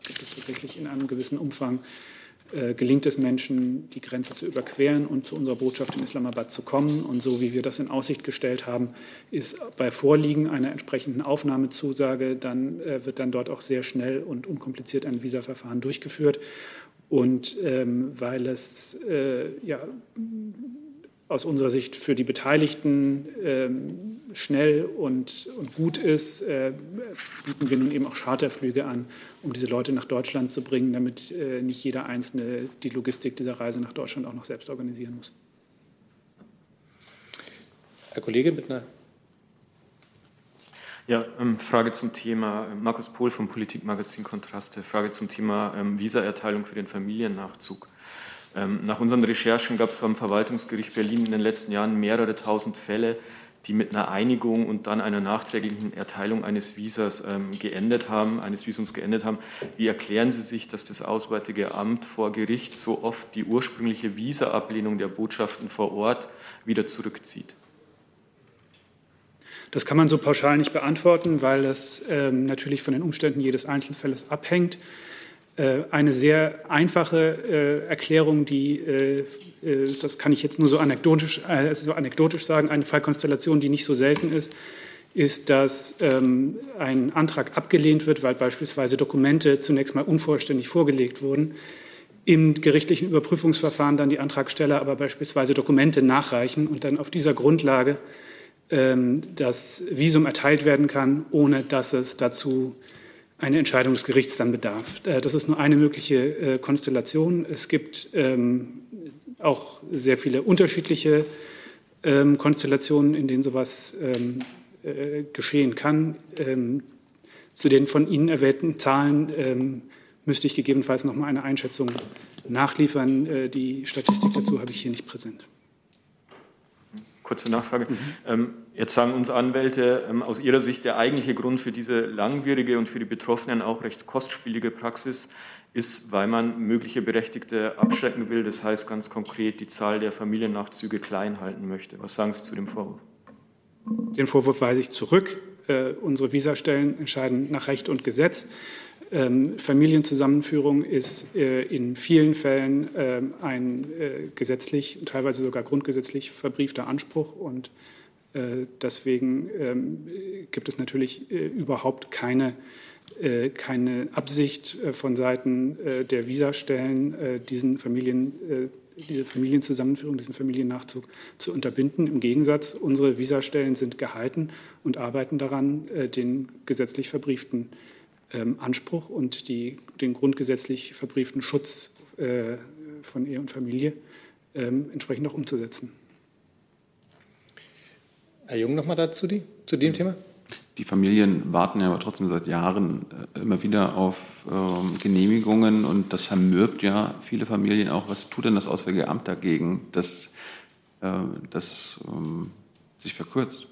gibt es tatsächlich in einem gewissen Umfang äh, gelingt es Menschen, die Grenze zu überqueren und zu unserer Botschaft in Islamabad zu kommen. Und so wie wir das in Aussicht gestellt haben, ist bei Vorliegen einer entsprechenden Aufnahmezusage, dann äh, wird dann dort auch sehr schnell und unkompliziert ein Visaverfahren durchgeführt. Und ähm, weil es äh, ja aus unserer Sicht für die Beteiligten ähm, schnell und, und, gut ist, äh, bieten wir nun eben auch Charterflüge an, um diese Leute nach Deutschland zu bringen, damit äh, nicht jeder Einzelne die Logistik dieser Reise nach Deutschland auch noch selbst organisieren muss. Herr Kollege mit einer ja, ähm, Frage zum Thema, ähm, Markus Pohl vom Politikmagazin Kontraste, Frage zum Thema ähm, Visaerteilung für den Familiennachzug. Ähm, nach unseren Recherchen gab es beim Verwaltungsgericht Berlin in den letzten Jahren mehrere tausend Fälle, die mit einer Einigung und dann einer nachträglichen Erteilung eines Visas ähm, geendet haben, eines Visums geendet haben. Wie erklären Sie sich, dass das Auswärtige Amt vor Gericht so oft die ursprüngliche Visa-Ablehnung der Botschaften vor Ort wieder zurückzieht? Das kann man so pauschal nicht beantworten, weil es ähm, natürlich von den Umständen jedes Einzelfälles abhängt. Äh, eine sehr einfache äh, Erklärung, die, äh, das kann ich jetzt nur so anekdotisch, so anekdotisch sagen, eine Fallkonstellation, die nicht so selten ist, ist, dass ähm, ein Antrag abgelehnt wird, weil beispielsweise Dokumente zunächst mal unvollständig vorgelegt wurden. Im gerichtlichen Überprüfungsverfahren dann die Antragsteller aber beispielsweise Dokumente nachreichen und dann auf dieser Grundlage ähm, das Visum erteilt werden kann, ohne dass es dazu eine Entscheidung des Gerichts dann bedarf. Äh, das ist nur eine mögliche äh, Konstellation. Es gibt ähm, auch sehr viele unterschiedliche ähm, Konstellationen, in denen sowas ähm, äh, geschehen kann. Zu den von Ihnen erwähnten Zahlen müsste ich gegebenenfalls noch mal eine Einschätzung nachliefern. Die Statistik dazu habe ich hier nicht präsent. Kurze Nachfrage. Mhm. Jetzt sagen uns Anwälte, ähm, aus ihrer Sicht der eigentliche Grund für diese langwierige und für die Betroffenen auch recht kostspielige Praxis ist, weil man mögliche Berechtigte abschrecken will. Das heißt ganz konkret, die Zahl der Familiennachzüge klein halten möchte. Was sagen Sie zu dem Vorwurf? Den Vorwurf weise ich zurück. Äh, unsere Visastellen entscheiden nach Recht und Gesetz. Ähm, Familienzusammenführung ist äh, in vielen Fällen äh, ein gesetzlich, teilweise sogar grundgesetzlich verbriefter Anspruch und deswegen ähm, gibt es natürlich äh, überhaupt keine, äh, keine Absicht von Seiten der Visastellen, diesen Familien, diese Familienzusammenführung, diesen Familiennachzug zu unterbinden. Im Gegensatz, unsere Visastellen sind gehalten und arbeiten daran, den gesetzlich verbrieften ähm, Anspruch und die, den grundgesetzlich verbrieften Schutz von Ehe und Familie ähm, entsprechend auch umzusetzen. Herr Jung, noch mal dazu die, zu dem Thema? Die Familien warten ja aber trotzdem seit Jahren äh, immer wieder auf ähm, Genehmigungen und das vermürbt ja viele Familien auch. Was tut denn das Auswärtige Amt dagegen, dass äh, das ähm, sich verkürzt?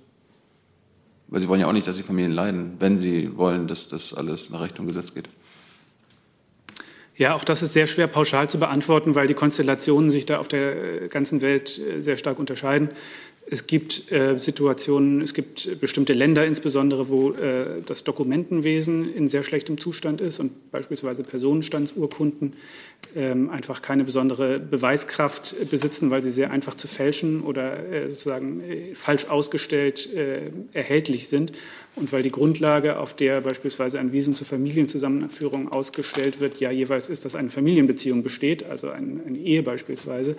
Weil Sie wollen ja auch nicht, dass die Familien leiden, wenn Sie wollen, dass das alles nach Recht und Gesetz geht. Ja, auch das ist sehr schwer pauschal zu beantworten, weil die Konstellationen sich da auf der ganzen Welt sehr stark unterscheiden. Es gibt äh, Situationen, es gibt bestimmte Länder insbesondere, wo äh, das Dokumentenwesen in sehr schlechtem Zustand ist und beispielsweise Personenstandsurkunden ähm, einfach keine besondere Beweiskraft besitzen, weil sie sehr einfach zu fälschen oder äh, sozusagen äh, falsch ausgestellt äh, erhältlich sind und weil die Grundlage, auf der beispielsweise ein Visum zur Familienzusammenführung ausgestellt wird, ja jeweils ist, dass eine Familienbeziehung besteht, also eine, Ehe beispielsweise,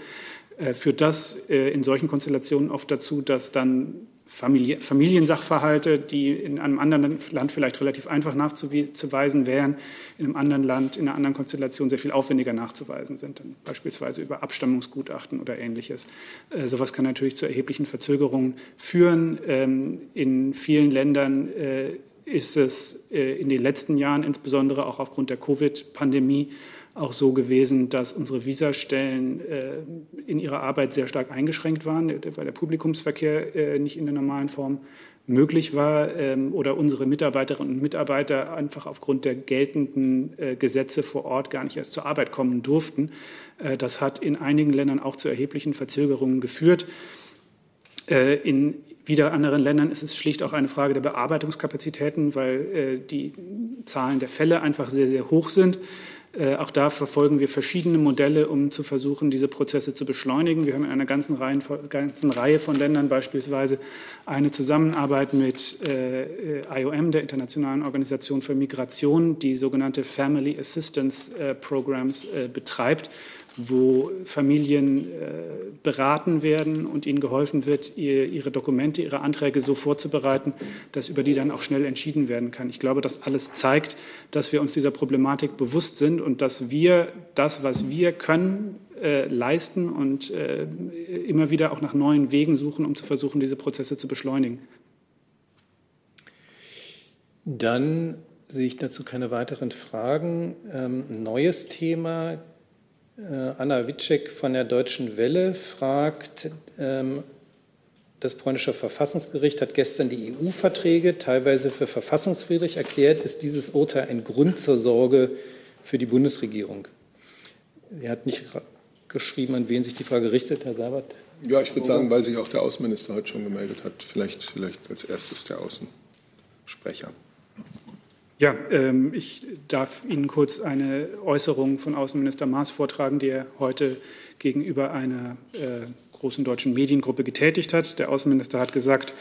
führt das äh, in solchen Konstellationen oft dazu, dass dann Familie, Familiensachverhalte, die in einem anderen Land vielleicht relativ einfach nachzuweisen wären, in einem anderen Land, in einer anderen Konstellation sehr viel aufwendiger nachzuweisen sind, dann beispielsweise über Abstammungsgutachten oder ähnliches. Äh, sowas kann natürlich zu erheblichen Verzögerungen führen. Ähm, in vielen Ländern äh, ist es äh, in den letzten Jahren, insbesondere auch aufgrund der Covid-Pandemie, auch so gewesen, dass unsere Visastellen äh, in ihrer Arbeit sehr stark eingeschränkt waren, weil der Publikumsverkehr äh, nicht in der normalen Form möglich war ähm, oder unsere Mitarbeiterinnen und Mitarbeiter einfach aufgrund der geltenden äh, Gesetze vor Ort gar nicht erst zur Arbeit kommen durften. Das hat in einigen Ländern auch zu erheblichen Verzögerungen geführt. In wieder anderen Ländern ist es schlicht auch eine Frage der Bearbeitungskapazitäten, weil die Zahlen der Fälle einfach sehr, sehr hoch sind. Äh, auch da verfolgen wir verschiedene Modelle, um zu versuchen, diese Prozesse zu beschleunigen. Wir haben in einer ganzen Reihe, ganzen Reihe von Ländern beispielsweise eine Zusammenarbeit mit äh, IOM, der Internationalen Organisation für Migration, die sogenannte Family Assistance äh, Programs betreibt, wo Familien äh, beraten werden und ihnen geholfen wird, ihre Dokumente, ihre Anträge so vorzubereiten, dass über die dann auch schnell entschieden werden kann. Ich glaube, das alles zeigt, dass wir uns dieser Problematik bewusst sind und dass wir das, was wir können, äh, leisten und äh, immer wieder auch nach neuen Wegen suchen, um zu versuchen, diese Prozesse zu beschleunigen. Dann sehe ich dazu keine weiteren Fragen. Ähm, neues Thema Anna Witschek von der Deutschen Welle fragt, ähm, das polnische Verfassungsgericht hat gestern die EU-Verträge teilweise für verfassungswidrig erklärt. Ist dieses Urteil ein Grund zur Sorge für die Bundesregierung? Sie hat nicht geschrieben, an wen sich die Frage richtet, Herr Sabat. Ja, ich würde sagen, weil sich auch der Außenminister heute schon gemeldet hat, vielleicht, vielleicht als erstes der Außensprecher. Ja, ähm, ich darf Ihnen kurz eine Äußerung von Außenminister Maas vortragen, die er heute gegenüber einer äh, großen deutschen Mediengruppe getätigt hat. Der Außenminister hat gesagt,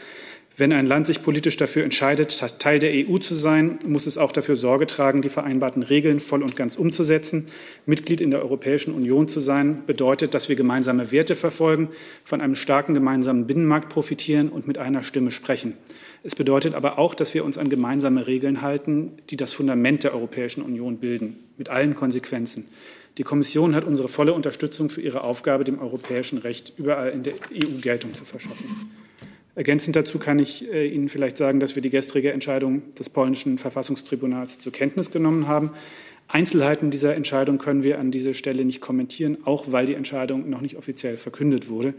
wenn ein Land sich politisch dafür entscheidet, Teil der EU zu sein, muss es auch dafür Sorge tragen, die vereinbarten Regeln voll und ganz umzusetzen. Mitglied in der Europäischen Union zu sein, bedeutet, dass wir gemeinsame Werte verfolgen, von einem starken gemeinsamen Binnenmarkt profitieren und mit einer Stimme sprechen. Es bedeutet aber auch, dass wir uns an gemeinsame Regeln halten, die das Fundament der Europäischen Union bilden, mit allen Konsequenzen. Die Kommission hat unsere volle Unterstützung für ihre Aufgabe, dem europäischen Recht überall in der EU Geltung zu verschaffen. Ergänzend dazu kann ich äh, Ihnen vielleicht sagen, dass wir die gestrige Entscheidung des polnischen Verfassungstribunals zur Kenntnis genommen haben. Einzelheiten dieser Entscheidung können wir an dieser Stelle nicht kommentieren, auch weil die Entscheidung noch nicht offiziell verkündet wurde.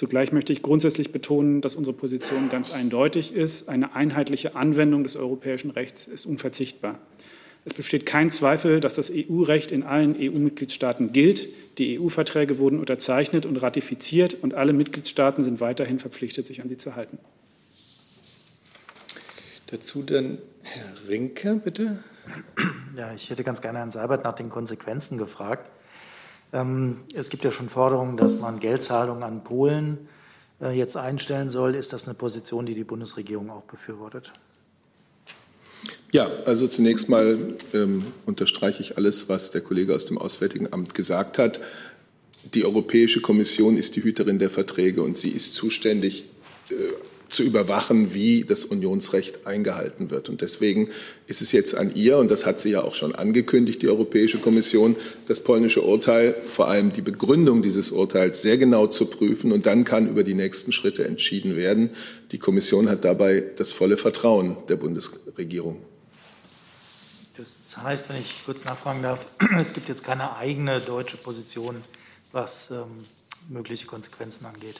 Zugleich möchte ich grundsätzlich betonen, dass unsere Position ganz eindeutig ist. Eine einheitliche Anwendung des europäischen Rechts ist unverzichtbar. Es besteht kein Zweifel, dass das EU-Recht in allen EU-Mitgliedstaaten gilt. Die EU-Verträge wurden unterzeichnet und ratifiziert und alle Mitgliedstaaten sind weiterhin verpflichtet, sich an sie zu halten. Dazu dann Herr Rinke, bitte. Ja, ich hätte ganz gerne Herrn Seibert nach den Konsequenzen gefragt. Ähm, es gibt ja schon Forderungen, dass man Geldzahlungen an Polen äh, jetzt einstellen soll. Ist das eine Position, die die Bundesregierung auch befürwortet? Ja, also zunächst mal ähm, unterstreiche ich alles, was der Kollege aus dem Auswärtigen Amt gesagt hat. Die Europäische Kommission ist die Hüterin der Verträge und sie ist zuständig zu überwachen, wie das Unionsrecht eingehalten wird. Und deswegen ist es jetzt an ihr, und das hat sie ja auch schon angekündigt, die Europäische Kommission, das polnische Urteil, vor allem die Begründung dieses Urteils sehr genau zu prüfen. Und dann kann über die nächsten Schritte entschieden werden. Die Kommission hat dabei das volle Vertrauen der Bundesregierung. Das heißt, wenn ich kurz nachfragen darf, es gibt jetzt keine eigene deutsche Position, was ähm, mögliche Konsequenzen angeht.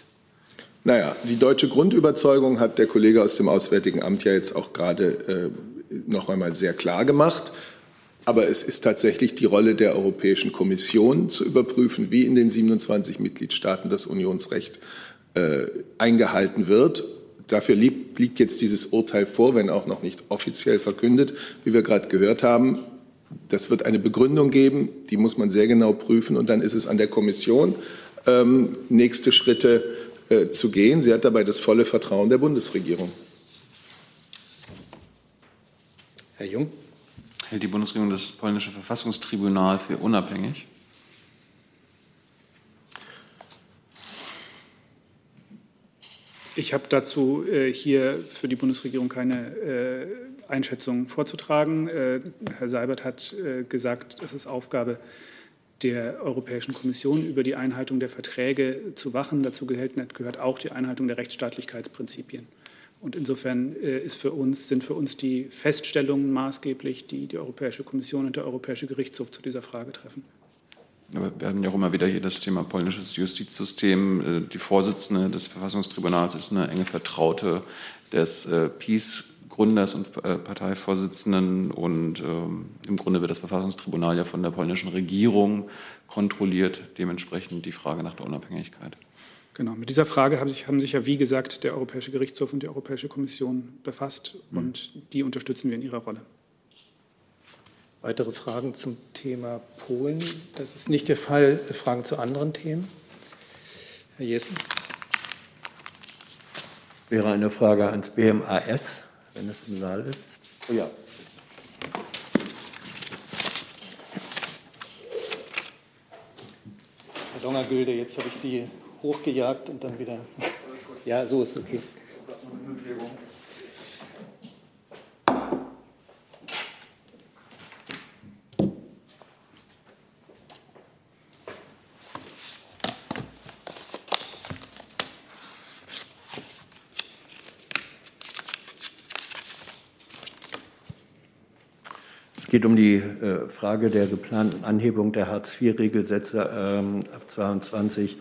Naja, die deutsche Grundüberzeugung hat der Kollege aus dem Auswärtigen Amt ja jetzt auch gerade äh, noch einmal sehr klar gemacht. Aber es ist tatsächlich die Rolle der Europäischen Kommission zu überprüfen, wie in den 27 Mitgliedstaaten das Unionsrecht äh, eingehalten wird. Dafür liegt, liegt jetzt dieses Urteil vor, wenn auch noch nicht offiziell verkündet, wie wir gerade gehört haben. Das wird eine Begründung geben, die muss man sehr genau prüfen und dann ist es an der Kommission, ähm, nächste Schritte äh, zu gehen. Sie hat dabei das volle Vertrauen der Bundesregierung. Herr Jung. Hält die Bundesregierung das polnische Verfassungstribunal für unabhängig? Ich habe dazu äh, hier für die Bundesregierung keine äh, Einschätzung vorzutragen. Äh, Herr Seibert hat äh, gesagt, es ist Aufgabe der Europäischen Kommission, über die Einhaltung der Verträge zu wachen. Dazu gehört auch die Einhaltung der Rechtsstaatlichkeitsprinzipien. Und insofern äh, ist für uns, sind für uns die Feststellungen maßgeblich, die die Europäische Kommission und der Europäische Gerichtshof zu dieser Frage treffen. Wir hatten ja auch immer wieder hier das Thema polnisches Justizsystem. Äh, die Vorsitzende des Verfassungstribunals ist eine enge Vertraute des äh, PiS. Gründers und äh, Parteivorsitzenden und ähm, im Grunde wird das Verfassungstribunal ja von der polnischen Regierung kontrolliert, dementsprechend die Frage nach der Unabhängigkeit. Genau, mit dieser Frage haben sich, haben sich ja, wie gesagt, der Europäische Gerichtshof und die Europäische Kommission befasst mhm. und die unterstützen wir in ihrer Rolle. Weitere Fragen zum Thema Polen? Das ist nicht der Fall. Fragen zu anderen Themen? Herr Jessen. Wäre eine Frage ans BMAS, wenn es im Saal ist. Oh ja. Herr Dongergülde, jetzt habe ich Sie hochgejagt und dann wieder. Ja, so ist okay. Es geht um die äh, Frage der geplanten Anhebung der Hartz-IV-Regelsätze ähm, ab 22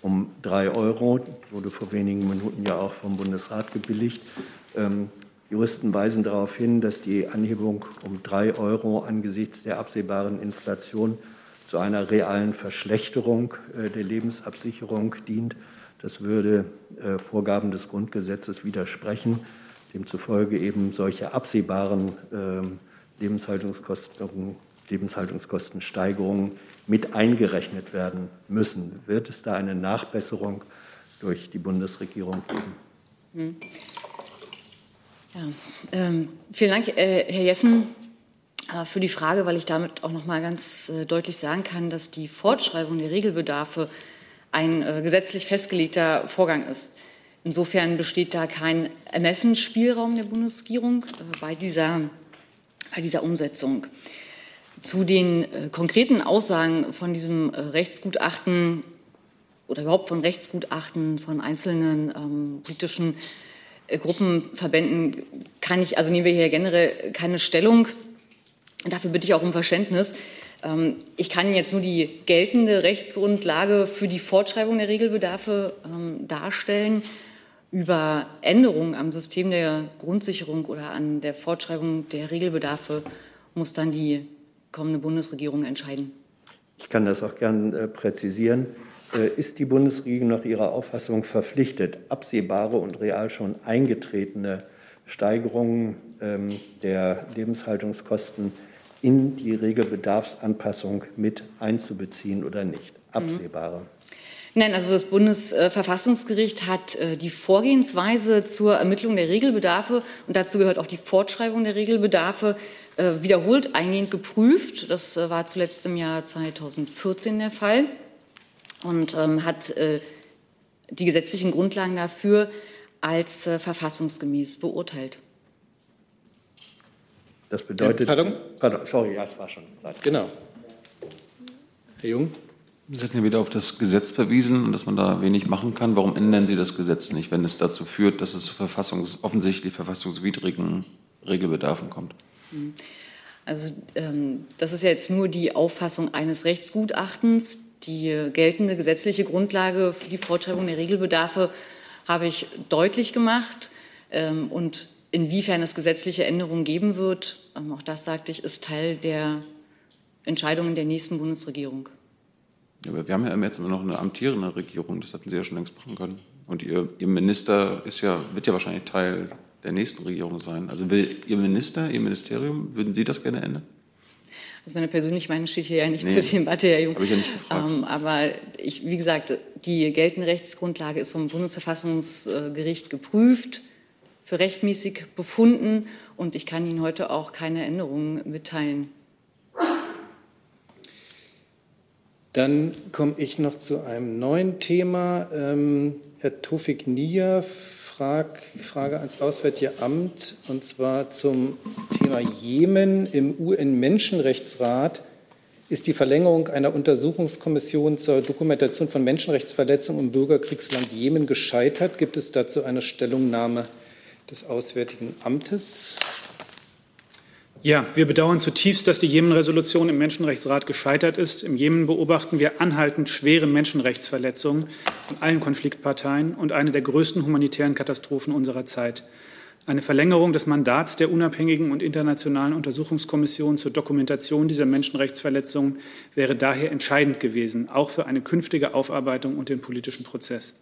um drei Euro. Wurde vor wenigen Minuten ja auch vom Bundesrat gebilligt. Ähm, Juristen weisen darauf hin, dass die Anhebung um drei Euro angesichts der absehbaren Inflation zu einer realen Verschlechterung äh, der Lebensabsicherung dient. Das würde äh, Vorgaben des Grundgesetzes widersprechen, demzufolge eben solche absehbaren ähm, Lebenshaltungskosten, Lebenshaltungskostensteigerungen mit eingerechnet werden müssen. Wird es da eine Nachbesserung durch die Bundesregierung geben? Ja, ähm, vielen Dank, äh, Herr Jessen, äh, für die Frage, weil ich damit auch noch mal ganz äh, deutlich sagen kann, dass die Fortschreibung der Regelbedarfe ein äh, gesetzlich festgelegter Vorgang ist. Insofern besteht da kein Ermessensspielraum der Bundesregierung äh, bei dieser bei dieser Umsetzung. Zu den äh, konkreten Aussagen von diesem äh, Rechtsgutachten oder überhaupt von Rechtsgutachten von einzelnen ähm, politischen äh, Gruppenverbänden kann ich, also nehmen wir hier generell keine Stellung. Dafür bitte ich auch um Verständnis. Ähm, ich kann jetzt nur die geltende Rechtsgrundlage für die Fortschreibung der Regelbedarfe ähm, darstellen über Änderungen am System der Grundsicherung oder an der Fortschreibung der Regelbedarfe muss dann die kommende Bundesregierung entscheiden. Ich kann das auch gern äh, präzisieren. Äh, ist die Bundesregierung nach ihrer Auffassung verpflichtet, absehbare und real schon eingetretene Steigerungen ähm, der Lebenshaltungskosten in die Regelbedarfsanpassung mit einzubeziehen oder nicht? Mhm. Absehbare. Mhm. Nein, also das Bundesverfassungsgericht hat äh, die Vorgehensweise zur Ermittlung der Regelbedarfe und dazu gehört auch die Fortschreibung der Regelbedarfe äh, wiederholt eingehend geprüft. Das äh, war zuletzt im Jahr 2014 der Fall und ähm, hat die gesetzlichen Grundlagen dafür als verfassungsgemäß beurteilt. Das bedeutet. Ja, pardon? pardon? Sorry, ja, es war schon Zeit. Genau. Herr Jung. Sie hatten ja wieder auf das Gesetz verwiesen und dass man da wenig machen kann. Warum ändern Sie das Gesetz nicht, wenn es dazu führt, dass es zu verfassungs offensichtlich verfassungswidrigen Regelbedarfen kommt? Also ähm, das ist ja jetzt nur die Auffassung eines Rechtsgutachtens. Die geltende gesetzliche Grundlage für die Fortschreibung der Regelbedarfe habe ich deutlich gemacht. Ähm, und inwiefern es gesetzliche Änderungen geben wird, ähm, auch das sagte ich, ist Teil der Entscheidungen der nächsten Bundesregierung. Ja, wir haben ja jetzt immer noch eine amtierende Regierung, das hatten Sie ja schon längst machen können. Und Ihr, Ihr Minister ist ja, wird ja wahrscheinlich Teil der nächsten Regierung sein. Also will Ihr Minister, Ihr Ministerium, würden Sie das gerne ändern? Also meine persönliche Meinung steht hier ja nicht nee, zur Debatte, Herr Jung. Habe ich ja nicht gefragt. Ähm, aber ich, wie gesagt, die geltende Rechtsgrundlage ist vom Bundesverfassungsgericht geprüft, für rechtmäßig befunden und ich kann Ihnen heute auch keine Änderungen mitteilen. Dann komme ich noch zu einem neuen Thema. Ähm, Herr Tofik Nia, Frag, Frage ans Auswärtige Amt, und zwar zum Thema Jemen. Im UN-Menschenrechtsrat ist die Verlängerung einer Untersuchungskommission zur Dokumentation von Menschenrechtsverletzungen im Bürgerkriegsland Jemen gescheitert. Gibt es dazu eine Stellungnahme des Auswärtigen Amtes? Ja, wir bedauern zutiefst, dass die Jemen-Resolution im Menschenrechtsrat gescheitert ist. Im Jemen beobachten wir anhaltend schwere Menschenrechtsverletzungen von allen Konfliktparteien und eine der größten humanitären Katastrophen unserer Zeit. Eine Verlängerung des Mandats der unabhängigen und internationalen Untersuchungskommission zur Dokumentation dieser Menschenrechtsverletzungen wäre daher entscheidend gewesen, auch für eine künftige Aufarbeitung und den politischen Prozess.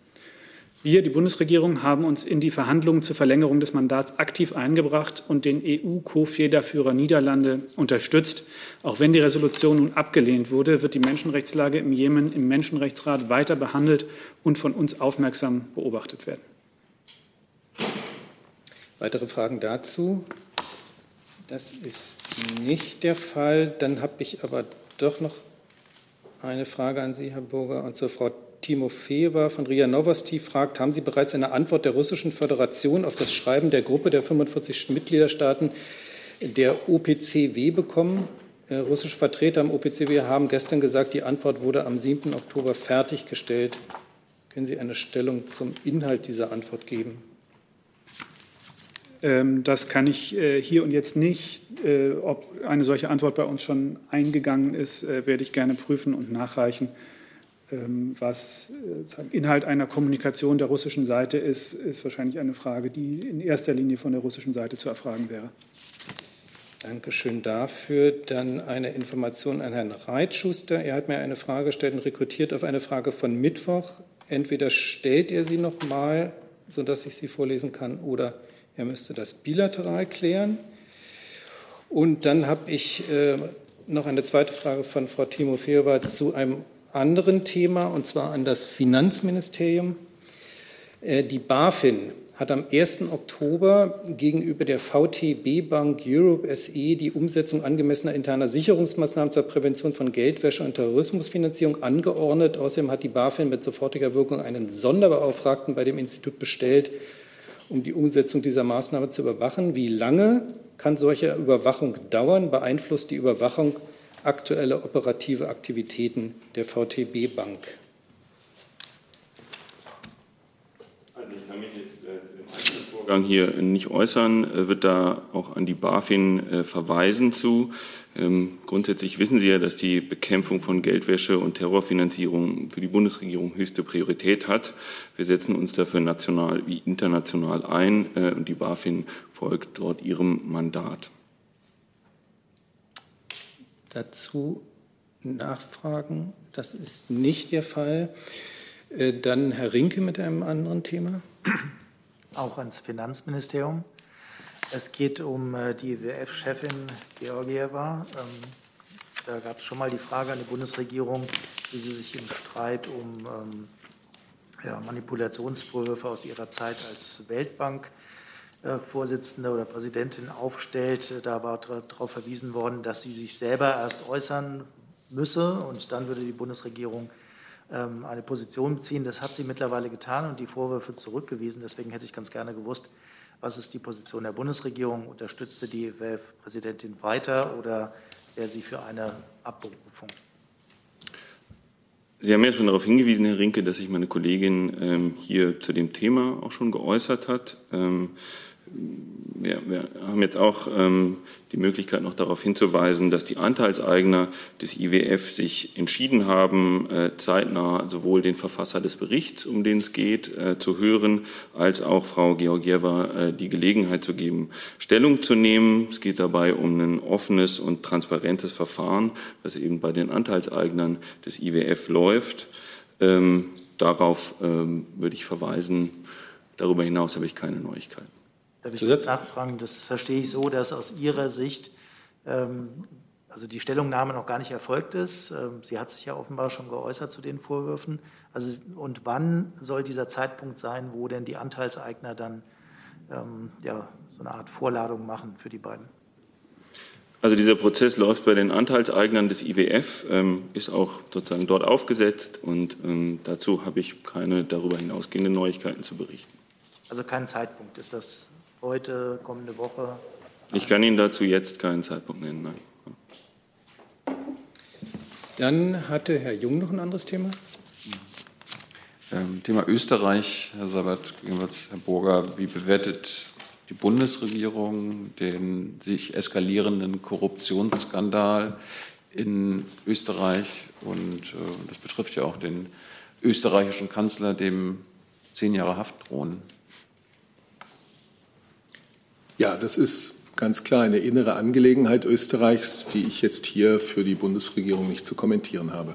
Wir, die Bundesregierung, haben uns in die Verhandlungen zur Verlängerung des Mandats aktiv eingebracht und den EU-Co-Federführer Niederlande unterstützt. Auch wenn die Resolution nun abgelehnt wurde, wird die Menschenrechtslage im Jemen im Menschenrechtsrat weiter behandelt und von uns aufmerksam beobachtet werden. Weitere Fragen dazu? Das ist nicht der Fall. Dann habe ich aber doch noch eine Frage an Sie, Herr Burger, und zur Frau Timofeeva von RIA Novosti fragt, haben Sie bereits eine Antwort der Russischen Föderation auf das Schreiben der Gruppe der 45 Mitgliederstaaten der OPCW bekommen? Äh, russische Vertreter am OPCW haben gestern gesagt, die Antwort wurde am 7. Oktober fertiggestellt. Können Sie eine Stellung zum Inhalt dieser Antwort geben? Ähm, das kann ich äh, hier und jetzt nicht. Äh, ob eine solche Antwort bei uns schon eingegangen ist, werde ich gerne prüfen und nachreichen. Ähm, was äh, Inhalt einer Kommunikation der russischen Seite ist, ist wahrscheinlich eine Frage, die in erster Linie von der russischen Seite zu erfragen wäre. Dankeschön dafür. Dann eine Information an Herrn Reitschuster. Er hat mir eine Frage gestellt und rekrutiert auf eine Frage von Mittwoch. Entweder stellt er sie noch mal, sodass ich sie vorlesen kann, oder er müsste das bilateral klären. Und dann habe ich äh, noch eine zweite Frage von Frau Timofeeva zu einem anderen Thema, und zwar an das Finanzministerium. Äh, die BaFin hat am 1. Oktober gegenüber der VTB Bank Europe SE die Umsetzung angemessener interner Sicherungsmaßnahmen zur Prävention von Geldwäsche und Terrorismusfinanzierung angeordnet. Außerdem hat die BaFin mit sofortiger Wirkung einen Sonderbeauftragten bei dem Institut bestellt, um die Umsetzung dieser Maßnahme zu überwachen. Wie lange kann solche Überwachung dauern? Beeinflusst die Überwachung aktuelle operative Aktivitäten der VTB Bank? Also ich kann mich jetzt äh, einzelnen Vorgang hier nicht äußern, äh, wird da auch an die BaFin äh, verweisen zu. Ähm, grundsätzlich wissen Sie ja, dass die Bekämpfung von Geldwäsche und Terrorfinanzierung für die Bundesregierung höchste Priorität hat. Wir setzen uns dafür national wie international ein und die BaFin folgt dort ihrem Mandat dazu nachfragen? Das ist nicht der Fall. Äh, dann Herr Rinke mit einem anderen Thema. Auch ans Finanzministerium. Es geht um äh, die WF-Chefin Georgieva. Ähm, da gab es schon mal die Frage an die Bundesregierung, wie sie sich im Streit um ähm, ja, Manipulationsvorwürfe aus ihrer Zeit als Weltbank Vorsitzende oder Präsidentin aufstellt. Da war darauf verwiesen worden, dass sie sich selber erst äußern müsse und dann würde die Bundesregierung ähm, eine Position beziehen. Das hat sie mittlerweile getan und die Vorwürfe zurückgewiesen. Deswegen hätte ich ganz gerne gewusst, was ist die Position der Bundesregierung? Unterstützte die WEF-Präsidentin weiter oder wäre sie für eine Abberufung? Sie haben ja schon darauf hingewiesen, Herr Rinke, dass sich meine Kollegin ähm, hier zu dem Thema auch schon geäußert hat. Ähm, wir, wir, haben jetzt auch ähm, die Möglichkeit, noch darauf hinzuweisen, dass die Anteilseigner des IWF sich entschieden haben, äh, zeitnah sowohl den Verfasser des Berichts, um den es geht, äh, zu hören, als auch Frau Georgieva äh, die Gelegenheit zu geben, Stellung zu nehmen. Es geht dabei um ein offenes und transparentes Verfahren, das eben bei den Anteilseignern des IWF läuft. Ähm, darauf ähm, würde ich verweisen. Darüber hinaus habe ich keine Neuigkeiten. Darf ich kurz nachfragen? Das verstehe ich so, dass aus Ihrer Sicht ähm, also die Stellungnahme noch gar nicht erfolgt ist. Ähm, sie hat sich ja offenbar schon geäußert zu den Vorwürfen. Also, und wann soll dieser Zeitpunkt sein, wo denn die Anteilseigner dann ähm, ja, so eine Art Vorladung machen für die beiden? Also dieser Prozess läuft bei den Anteilseignern des IWF, ähm, ist auch sozusagen dort aufgesetzt und ähm, dazu habe ich keine darüber hinausgehenden Neuigkeiten zu berichten. Also kein Zeitpunkt. Ist das heute, kommende Woche? Ich kann Ihnen dazu jetzt keinen Zeitpunkt nennen, nein. Dann hatte Herr Jung noch ein anderes Thema. Ähm, Thema Österreich, Herr Sabat, Herr Burger, wie bewertet die Bundesregierung den sich eskalierenden Korruptionsskandal in Österreich? Und äh, das betrifft ja auch den österreichischen Kanzler, dem zehn Jahre Haft drohen. Ja, das ist ganz klar eine innere Angelegenheit Österreichs, die ich jetzt hier für die Bundesregierung nicht zu kommentieren habe.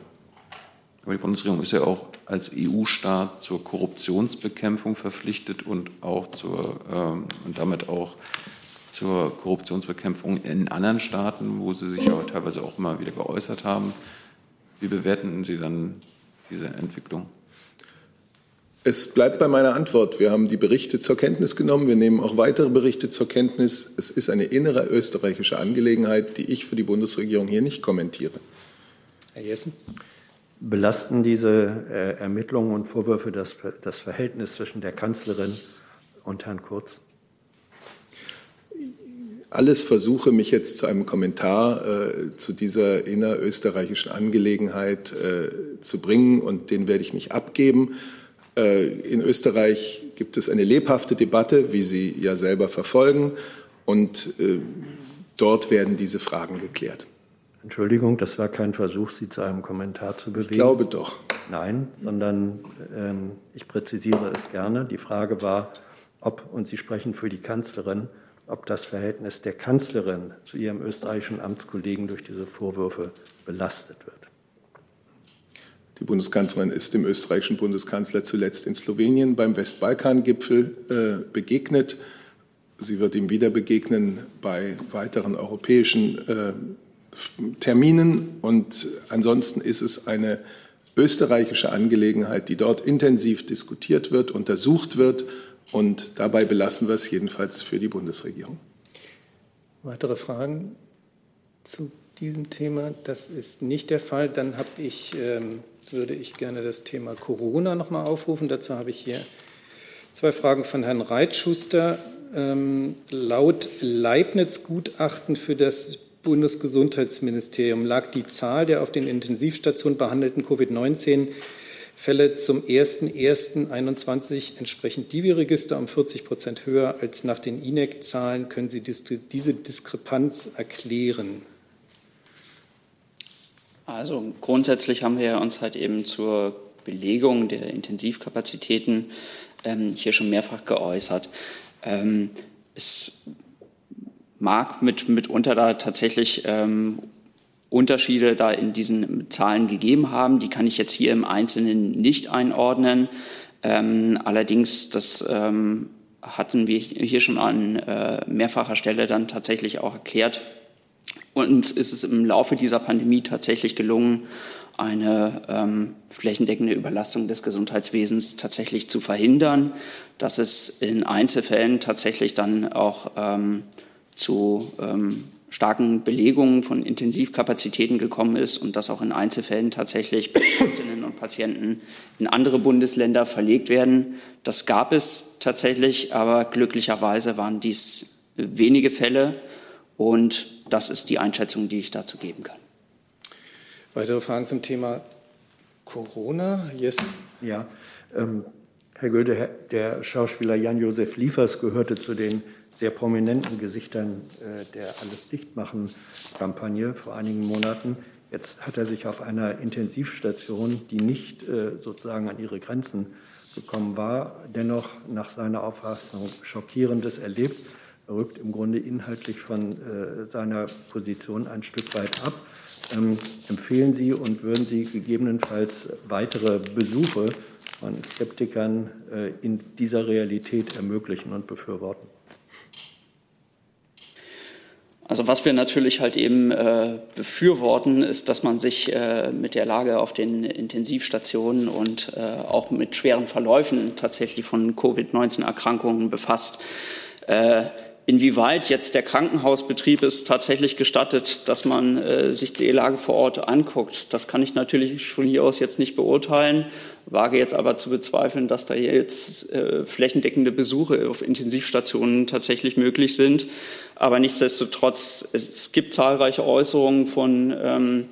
Aber die Bundesregierung ist ja auch als EU-Staat zur Korruptionsbekämpfung verpflichtet und auch zur ähm, und damit auch zur Korruptionsbekämpfung in anderen Staaten, wo Sie sich ja teilweise auch immer wieder geäußert haben. Wie bewerten Sie dann diese Entwicklung? Es bleibt bei meiner Antwort. Wir haben die Berichte zur Kenntnis genommen. Wir nehmen auch weitere Berichte zur Kenntnis. Es ist eine innere österreichische Angelegenheit, die ich für die Bundesregierung hier nicht kommentiere. Herr Jessen. Belasten diese äh, Ermittlungen und Vorwürfe das, das Verhältnis zwischen der Kanzlerin und Herrn Kurz? alles Versuche, mich jetzt zu einem Kommentar äh, zu dieser innerösterreichischen Angelegenheit äh, zu bringen und den werde ich nicht abgeben. Äh, in Österreich gibt es eine lebhafte Debatte, wie Sie ja selber verfolgen, und äh, dort werden diese Fragen geklärt. Entschuldigung, das war kein Versuch, Sie zu einem Kommentar zu bewegen. Ich glaube doch. Nein, sondern ähm, ich präzisiere es gerne. Die Frage war, ob, und Sie sprechen für die Kanzlerin, ob das Verhältnis der Kanzlerin zu ihrem österreichischen Amtskollegen durch diese Vorwürfe belastet wird. Die Bundeskanzlerin ist dem österreichischen Bundeskanzler zuletzt in Slowenien beim Westbalkan-Gipfel äh, begegnet. Sie wird ihm wieder begegnen bei weiteren europäischen äh, Terminen. Und ansonsten ist es eine österreichische Angelegenheit, die dort intensiv diskutiert wird, untersucht wird. Und dabei belassen wir es jedenfalls für die Bundesregierung. Weitere Fragen zu diesem Thema? Das ist nicht der Fall. Dann habe ich ähm würde ich gerne das Thema Corona noch mal aufrufen. Dazu habe ich hier zwei Fragen von Herrn Reitschuster. Ähm, laut Leibniz-Gutachten für das Bundesgesundheitsministerium lag die Zahl der auf den Intensivstationen behandelten Covid-19-Fälle zum 01.01.21 entsprechend Divi-Register um 40 Prozent höher als nach den INEC-Zahlen. Können Sie diese Diskrepanz erklären? Also grundsätzlich haben wir uns halt eben zur Belegung der Intensivkapazitäten ähm, hier schon mehrfach geäußert. Ähm, es mag mit, mitunter da tatsächlich ähm, Unterschiede da in diesen Zahlen gegeben haben. Die kann ich jetzt hier im Einzelnen nicht einordnen. Ähm, allerdings, das ähm, hatten wir hier schon an äh, mehrfacher Stelle dann tatsächlich auch erklärt, uns ist es im Laufe dieser Pandemie tatsächlich gelungen, eine ähm, flächendeckende Überlastung des Gesundheitswesens tatsächlich zu verhindern, dass es in Einzelfällen tatsächlich dann auch ähm, zu ähm, starken Belegungen von Intensivkapazitäten gekommen ist und dass auch in Einzelfällen tatsächlich Patientinnen und Patienten in andere Bundesländer verlegt werden. Das gab es tatsächlich, aber glücklicherweise waren dies wenige Fälle und das ist die Einschätzung, die ich dazu geben kann. Weitere Fragen zum Thema Corona? Yes. Ja, ähm, Herr Gülde, der Schauspieler Jan-Josef Liefers gehörte zu den sehr prominenten Gesichtern äh, der Alles dichtmachen Kampagne vor einigen Monaten. Jetzt hat er sich auf einer Intensivstation, die nicht äh, sozusagen an ihre Grenzen gekommen war, dennoch nach seiner Auffassung Schockierendes erlebt. Rückt im Grunde inhaltlich von äh, seiner Position ein Stück weit ab. Ähm, empfehlen Sie und würden Sie gegebenenfalls weitere Besuche von Skeptikern äh, in dieser Realität ermöglichen und befürworten? Also was wir natürlich halt eben äh, befürworten, ist, dass man sich äh, mit der Lage auf den Intensivstationen und äh, auch mit schweren Verläufen tatsächlich von Covid-19-Erkrankungen befasst. Inwieweit jetzt der Krankenhausbetrieb es tatsächlich gestattet, dass man äh, sich die Lage vor Ort anguckt, das kann ich natürlich von hier aus jetzt nicht beurteilen, wage jetzt aber zu bezweifeln, dass da jetzt äh, flächendeckende Besuche auf Intensivstationen tatsächlich möglich sind. Aber nichtsdestotrotz, es, es gibt zahlreiche Äußerungen von ähm,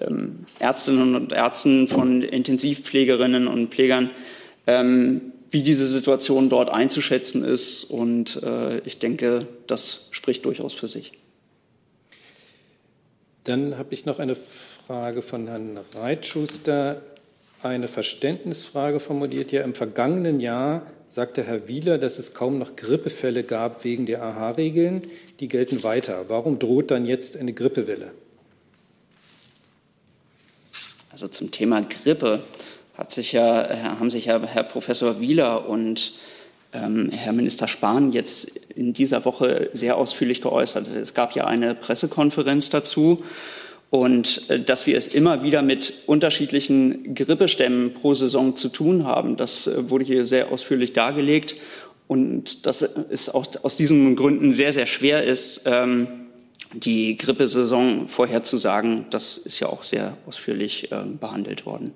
ähm, Ärztinnen und Ärzten, von Intensivpflegerinnen und Pflegern, ähm, wie diese Situation dort einzuschätzen ist. Und äh, ich denke, das spricht durchaus für sich. Dann habe ich noch eine Frage von Herrn Reitschuster. Eine Verständnisfrage formuliert. Ja, im vergangenen Jahr sagte Herr Wieler, dass es kaum noch Grippefälle gab wegen der AHA-Regeln. Die gelten weiter. Warum droht dann jetzt eine Grippewelle? Also zum Thema Grippe hat sich ja, haben sich ja Herr Professor Wieler und ähm, Herr Minister Spahn jetzt in dieser Woche sehr ausführlich geäußert. Es gab ja eine Pressekonferenz dazu. Und äh, dass wir es immer wieder mit unterschiedlichen Grippestämmen pro Saison zu tun haben, das äh, wurde hier sehr ausführlich dargelegt. Und dass es auch aus diesen Gründen sehr, sehr schwer ist, ähm, die Grippesaison vorherzusagen, das ist ja auch sehr ausführlich ähm, behandelt worden.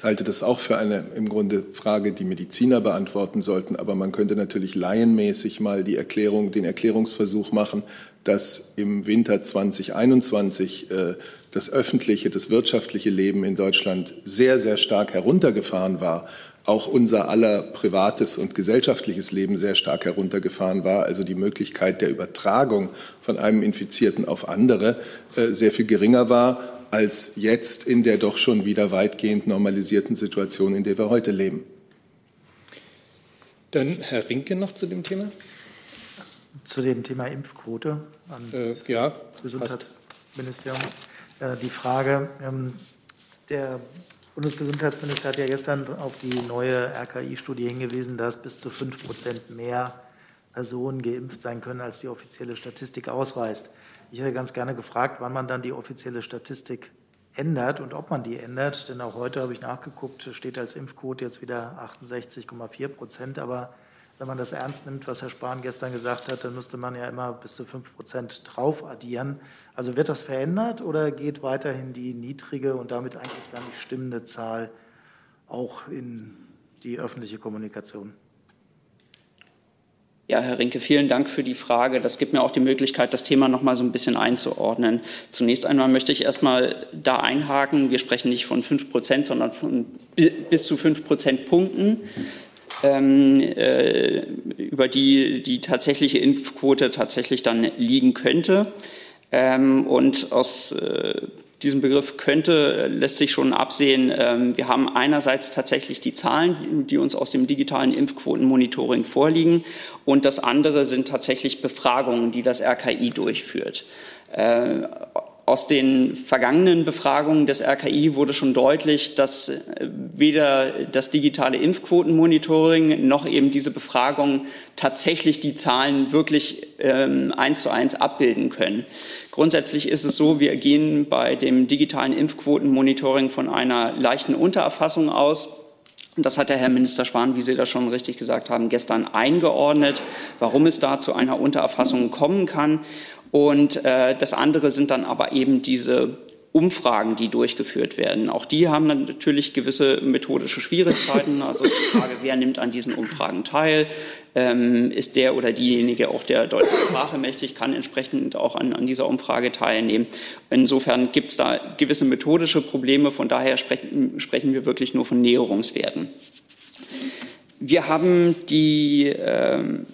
Ich halte das auch für eine im Grunde Frage, die Mediziner beantworten sollten. Aber man könnte natürlich laienmäßig mal die Erklärung, den Erklärungsversuch machen, dass im Winter 2021 äh, das öffentliche, das wirtschaftliche Leben in Deutschland sehr, sehr stark heruntergefahren war. Auch unser aller privates und gesellschaftliches Leben sehr stark heruntergefahren war. Also die Möglichkeit der Übertragung von einem Infizierten auf andere äh, sehr viel geringer war als jetzt in der doch schon wieder weitgehend normalisierten Situation, in der wir heute leben. Dann Herr Rinke noch zu dem Thema. Zu dem Thema Impfquote an äh, ja, Gesundheitsministerium. Äh, die Frage, ähm, der Bundesgesundheitsminister hat ja gestern auf die neue RKI-Studie hingewiesen, dass bis zu fünf Prozent mehr Personen geimpft sein können, als die offizielle Statistik ausweist. Ich hätte ganz gerne gefragt, wann man dann die offizielle Statistik ändert und ob man die ändert. Denn auch heute habe ich nachgeguckt, steht als Impfquote jetzt wieder 68,4 Prozent. Aber wenn man das ernst nimmt, was Herr Spahn gestern gesagt hat, dann müsste man ja immer bis zu 5 Prozent drauf addieren. Also wird das verändert oder geht weiterhin die niedrige und damit eigentlich gar nicht stimmende Zahl auch in die öffentliche Kommunikation? Ja, Herr Rinke, vielen Dank für die Frage. Das gibt mir auch die Möglichkeit, das Thema noch mal so ein bisschen einzuordnen. Zunächst einmal möchte ich erst mal da einhaken. Wir sprechen nicht von fünf Prozent, sondern von bis zu fünf Prozentpunkten. Ähm, äh, über die die tatsächliche Impfquote tatsächlich dann liegen könnte. Ähm, und aus äh, diesem Begriff könnte, lässt sich schon absehen. Ähm, wir haben einerseits tatsächlich die Zahlen, die uns aus dem digitalen Impfquotenmonitoring vorliegen. Und das andere sind tatsächlich Befragungen, die das RKI durchführt. Aus den vergangenen Befragungen des RKI wurde schon deutlich, dass äh, weder das digitale Impfquotenmonitoring noch eben diese Befragung tatsächlich die Zahlen wirklich ähm, eins zu eins abbilden können. Grundsätzlich ist es so, wir gehen bei dem digitalen Impfquotenmonitoring von einer leichten Untererfassung aus. Das hat der Herr Minister Spahn, wie Sie das schon richtig gesagt haben, gestern eingeordnet, warum es da zu einer Untererfassung kommen kann. Und äh, das andere sind dann aber eben diese Umfragen, die durchgeführt werden. Auch die haben dann natürlich gewisse methodische Schwierigkeiten. Also die Frage, wer nimmt an diesen Umfragen teil? Ähm, ist der oder diejenige auch der deutschen Sprache mächtig, kann entsprechend auch an, an dieser Umfrage teilnehmen. Insofern gibt es da gewisse methodische Probleme. Von daher sprechen, sprechen wir wirklich nur von Näherungswerten. Wir haben die ähm,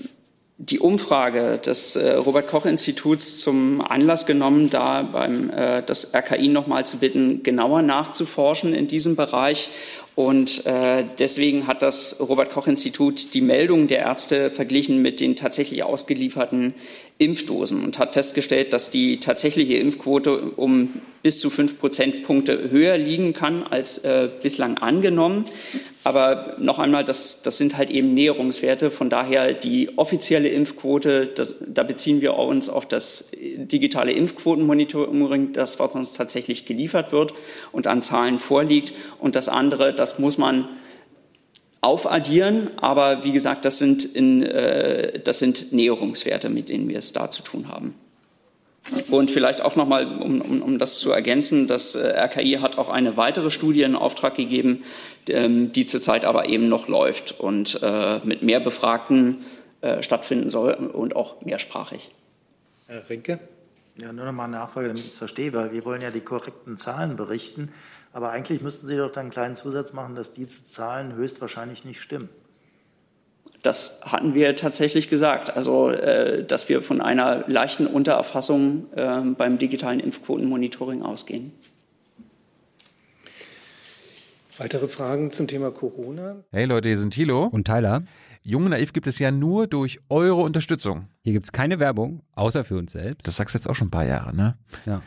die Umfrage des äh, Robert Koch Instituts zum Anlass genommen, da beim äh, das RKI noch mal zu bitten, genauer nachzuforschen in diesem Bereich. Und äh, deswegen hat das Robert Koch Institut die Meldung der Ärzte verglichen mit den tatsächlich ausgelieferten Impfdosen und hat festgestellt, dass die tatsächliche Impfquote um bis zu fünf Prozentpunkte höher liegen kann als äh, bislang angenommen. Aber noch einmal, das, das sind halt eben Näherungswerte. Von daher die offizielle Impfquote, das, da beziehen wir uns auf das digitale Impfquotenmonitoring, das was uns tatsächlich geliefert wird und an Zahlen vorliegt. Und das andere, das muss man aufaddieren. Aber wie gesagt, das sind, in, äh, das sind Näherungswerte, mit denen wir es da zu tun haben. Und vielleicht auch noch mal, um, um, um das zu ergänzen, das äh, RKI hat auch eine weitere Studie in Auftrag gegeben, ähm, die zurzeit aber eben noch läuft und äh, mit mehr Befragten äh, stattfinden soll und auch mehrsprachig. Herr Rinke? Ja, nur noch mal eine Nachfrage, damit ich es verstehe, weil wir wollen ja die korrekten Zahlen berichten. Aber eigentlich müssten Sie doch dann einen kleinen Zusatz machen, dass diese Zahlen höchstwahrscheinlich nicht stimmen. Das hatten wir tatsächlich gesagt. Also, äh, dass wir von einer leichten Untererfassung äh, beim digitalen Impfquotenmonitoring ausgehen. Weitere Fragen zum Thema Corona? Hey Leute, hier sind Thilo. Und Tyler. Jung und Naiv gibt es ja nur durch eure Unterstützung. Hier gibt es keine Werbung, außer für uns selbst. Das sagst du jetzt auch schon ein paar Jahre, ne? Ja.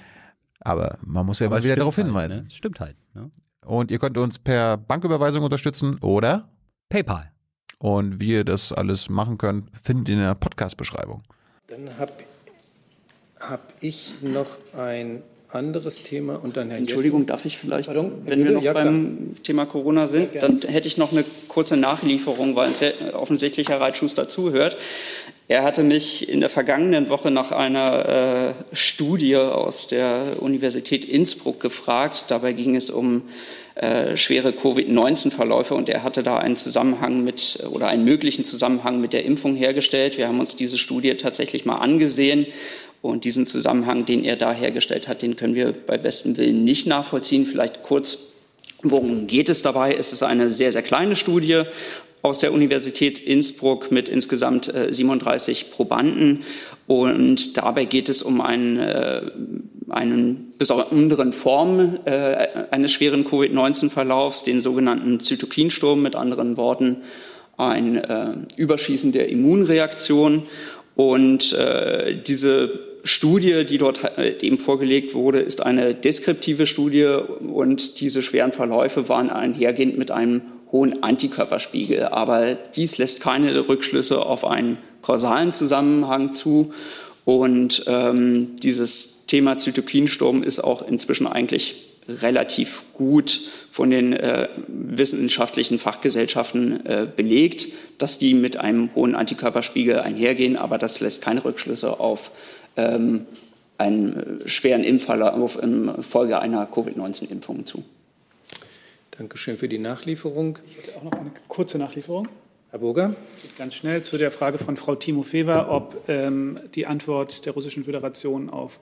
Aber man muss ja Aber mal wieder darauf halt, hinweisen. Ne? Stimmt halt. Ne? Und ihr könnt uns per Banküberweisung unterstützen oder PayPal. Und wie ihr das alles machen könnt, findet ihr in der Podcast-Beschreibung. Dann habe hab ich noch ein anderes Thema und dann Herr Entschuldigung, Jessen. darf ich vielleicht, Pardon, wenn wir noch ja, beim Thema Corona sind, Ja, dann hätte ich noch eine kurze Nachlieferung, weil es ja offensichtlich Herr Reitschuster zuhört. Er hatte mich in der vergangenen Woche nach einer äh, Studie aus der Universität Innsbruck gefragt. Dabei ging es um äh, schwere Covid-19-Verläufe und er hatte da einen Zusammenhang mit oder einen möglichen Zusammenhang mit der Impfung hergestellt. Wir haben uns diese Studie tatsächlich mal angesehen und diesen Zusammenhang, den er da hergestellt hat, den können wir bei bestem Willen nicht nachvollziehen. Vielleicht kurz, worum geht es dabei? Es ist eine sehr, sehr kleine Studie aus der Universität Innsbruck mit insgesamt äh, 37 Probanden. Und dabei geht es um einen, äh, einen besonderen Form äh, eines schweren Covid-19-Verlaufs, den sogenannten Zytokinsturm, mit anderen Worten ein äh, Überschießen der Immunreaktion. Und äh, diese Studie, die dort äh, eben vorgelegt wurde, ist eine deskriptive Studie und diese schweren Verläufe waren einhergehend mit einem hohen Antikörperspiegel. Aber dies lässt keine Rückschlüsse auf einen kausalen Zusammenhang zu. Und ähm, dieses Thema Zytokinsturm ist auch inzwischen eigentlich relativ gut von den äh, wissenschaftlichen Fachgesellschaften äh, belegt, dass die mit einem hohen Antikörperspiegel einhergehen, aber das lässt keine Rückschlüsse auf einen schweren Impfverlauf infolge einer Covid-19-Impfung zu. Dankeschön für die Nachlieferung. Ich hätte auch noch eine kurze Nachlieferung. Herr Burger? Ganz schnell zu der Frage von Frau Timofeva, ob ähm, die Antwort der Russischen Föderation auf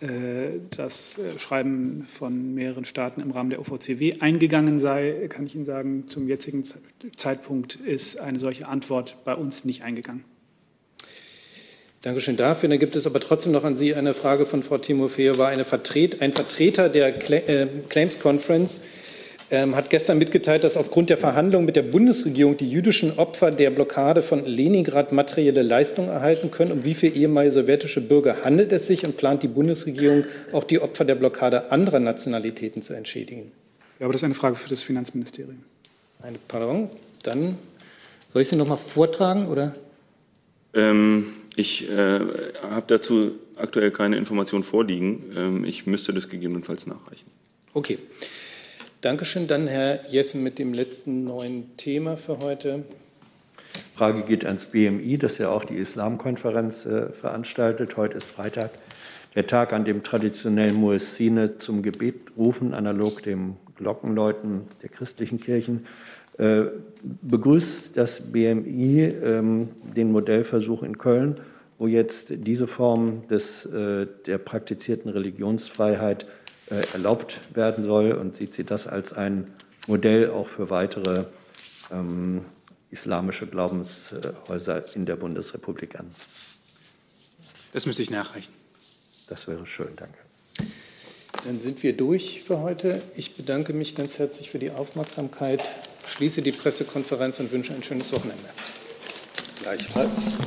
äh, das äh, Schreiben von mehreren Staaten im Rahmen der OVCW eingegangen sei, kann ich Ihnen sagen, zum jetzigen Ze- Zeitpunkt ist eine solche Antwort bei uns nicht eingegangen. Dankeschön dafür. Dann gibt es aber trotzdem noch an Sie eine Frage von Frau Timofeeva. Eine Vertret, ein Vertreter der Cla äh, Claims Conference ähm, hat gestern mitgeteilt, dass aufgrund der Verhandlungen mit der Bundesregierung die jüdischen Opfer der Blockade von Leningrad materielle Leistungen erhalten können. Um wie viele ehemalige sowjetische Bürger handelt es sich und plant die Bundesregierung auch die Opfer der Blockade anderer Nationalitäten zu entschädigen? Ja, aber das ist eine Frage für das Finanzministerium. Eine, pardon, dann soll ich sie noch mal vortragen oder? Ähm, ich äh, habe dazu aktuell keine Informationen vorliegen. Ähm, ich müsste das gegebenenfalls nachreichen. Okay. Dankeschön. Dann Herr Jessen mit dem letzten neuen Thema für heute. Frage geht ans BMI, das ja auch die Islamkonferenz äh, veranstaltet. Heute ist Freitag, der Tag, an dem traditionell Muezzine zum Gebet rufen, analog dem Glockenläuten der christlichen Kirchen. Äh, begrüßt das BMI ähm, den Modellversuch in Köln, wo jetzt diese Form des, äh, der praktizierten Religionsfreiheit äh, erlaubt werden soll und sieht sie das als ein Modell auch für weitere ähm, islamische Glaubenshäuser in der Bundesrepublik an? Das müsste ich nachreichen. Das wäre schön, danke. Dann sind wir durch für heute. Ich bedanke mich ganz herzlich für die Aufmerksamkeit, schließe die Pressekonferenz und wünsche ein schönes Wochenende. Gleichfalls.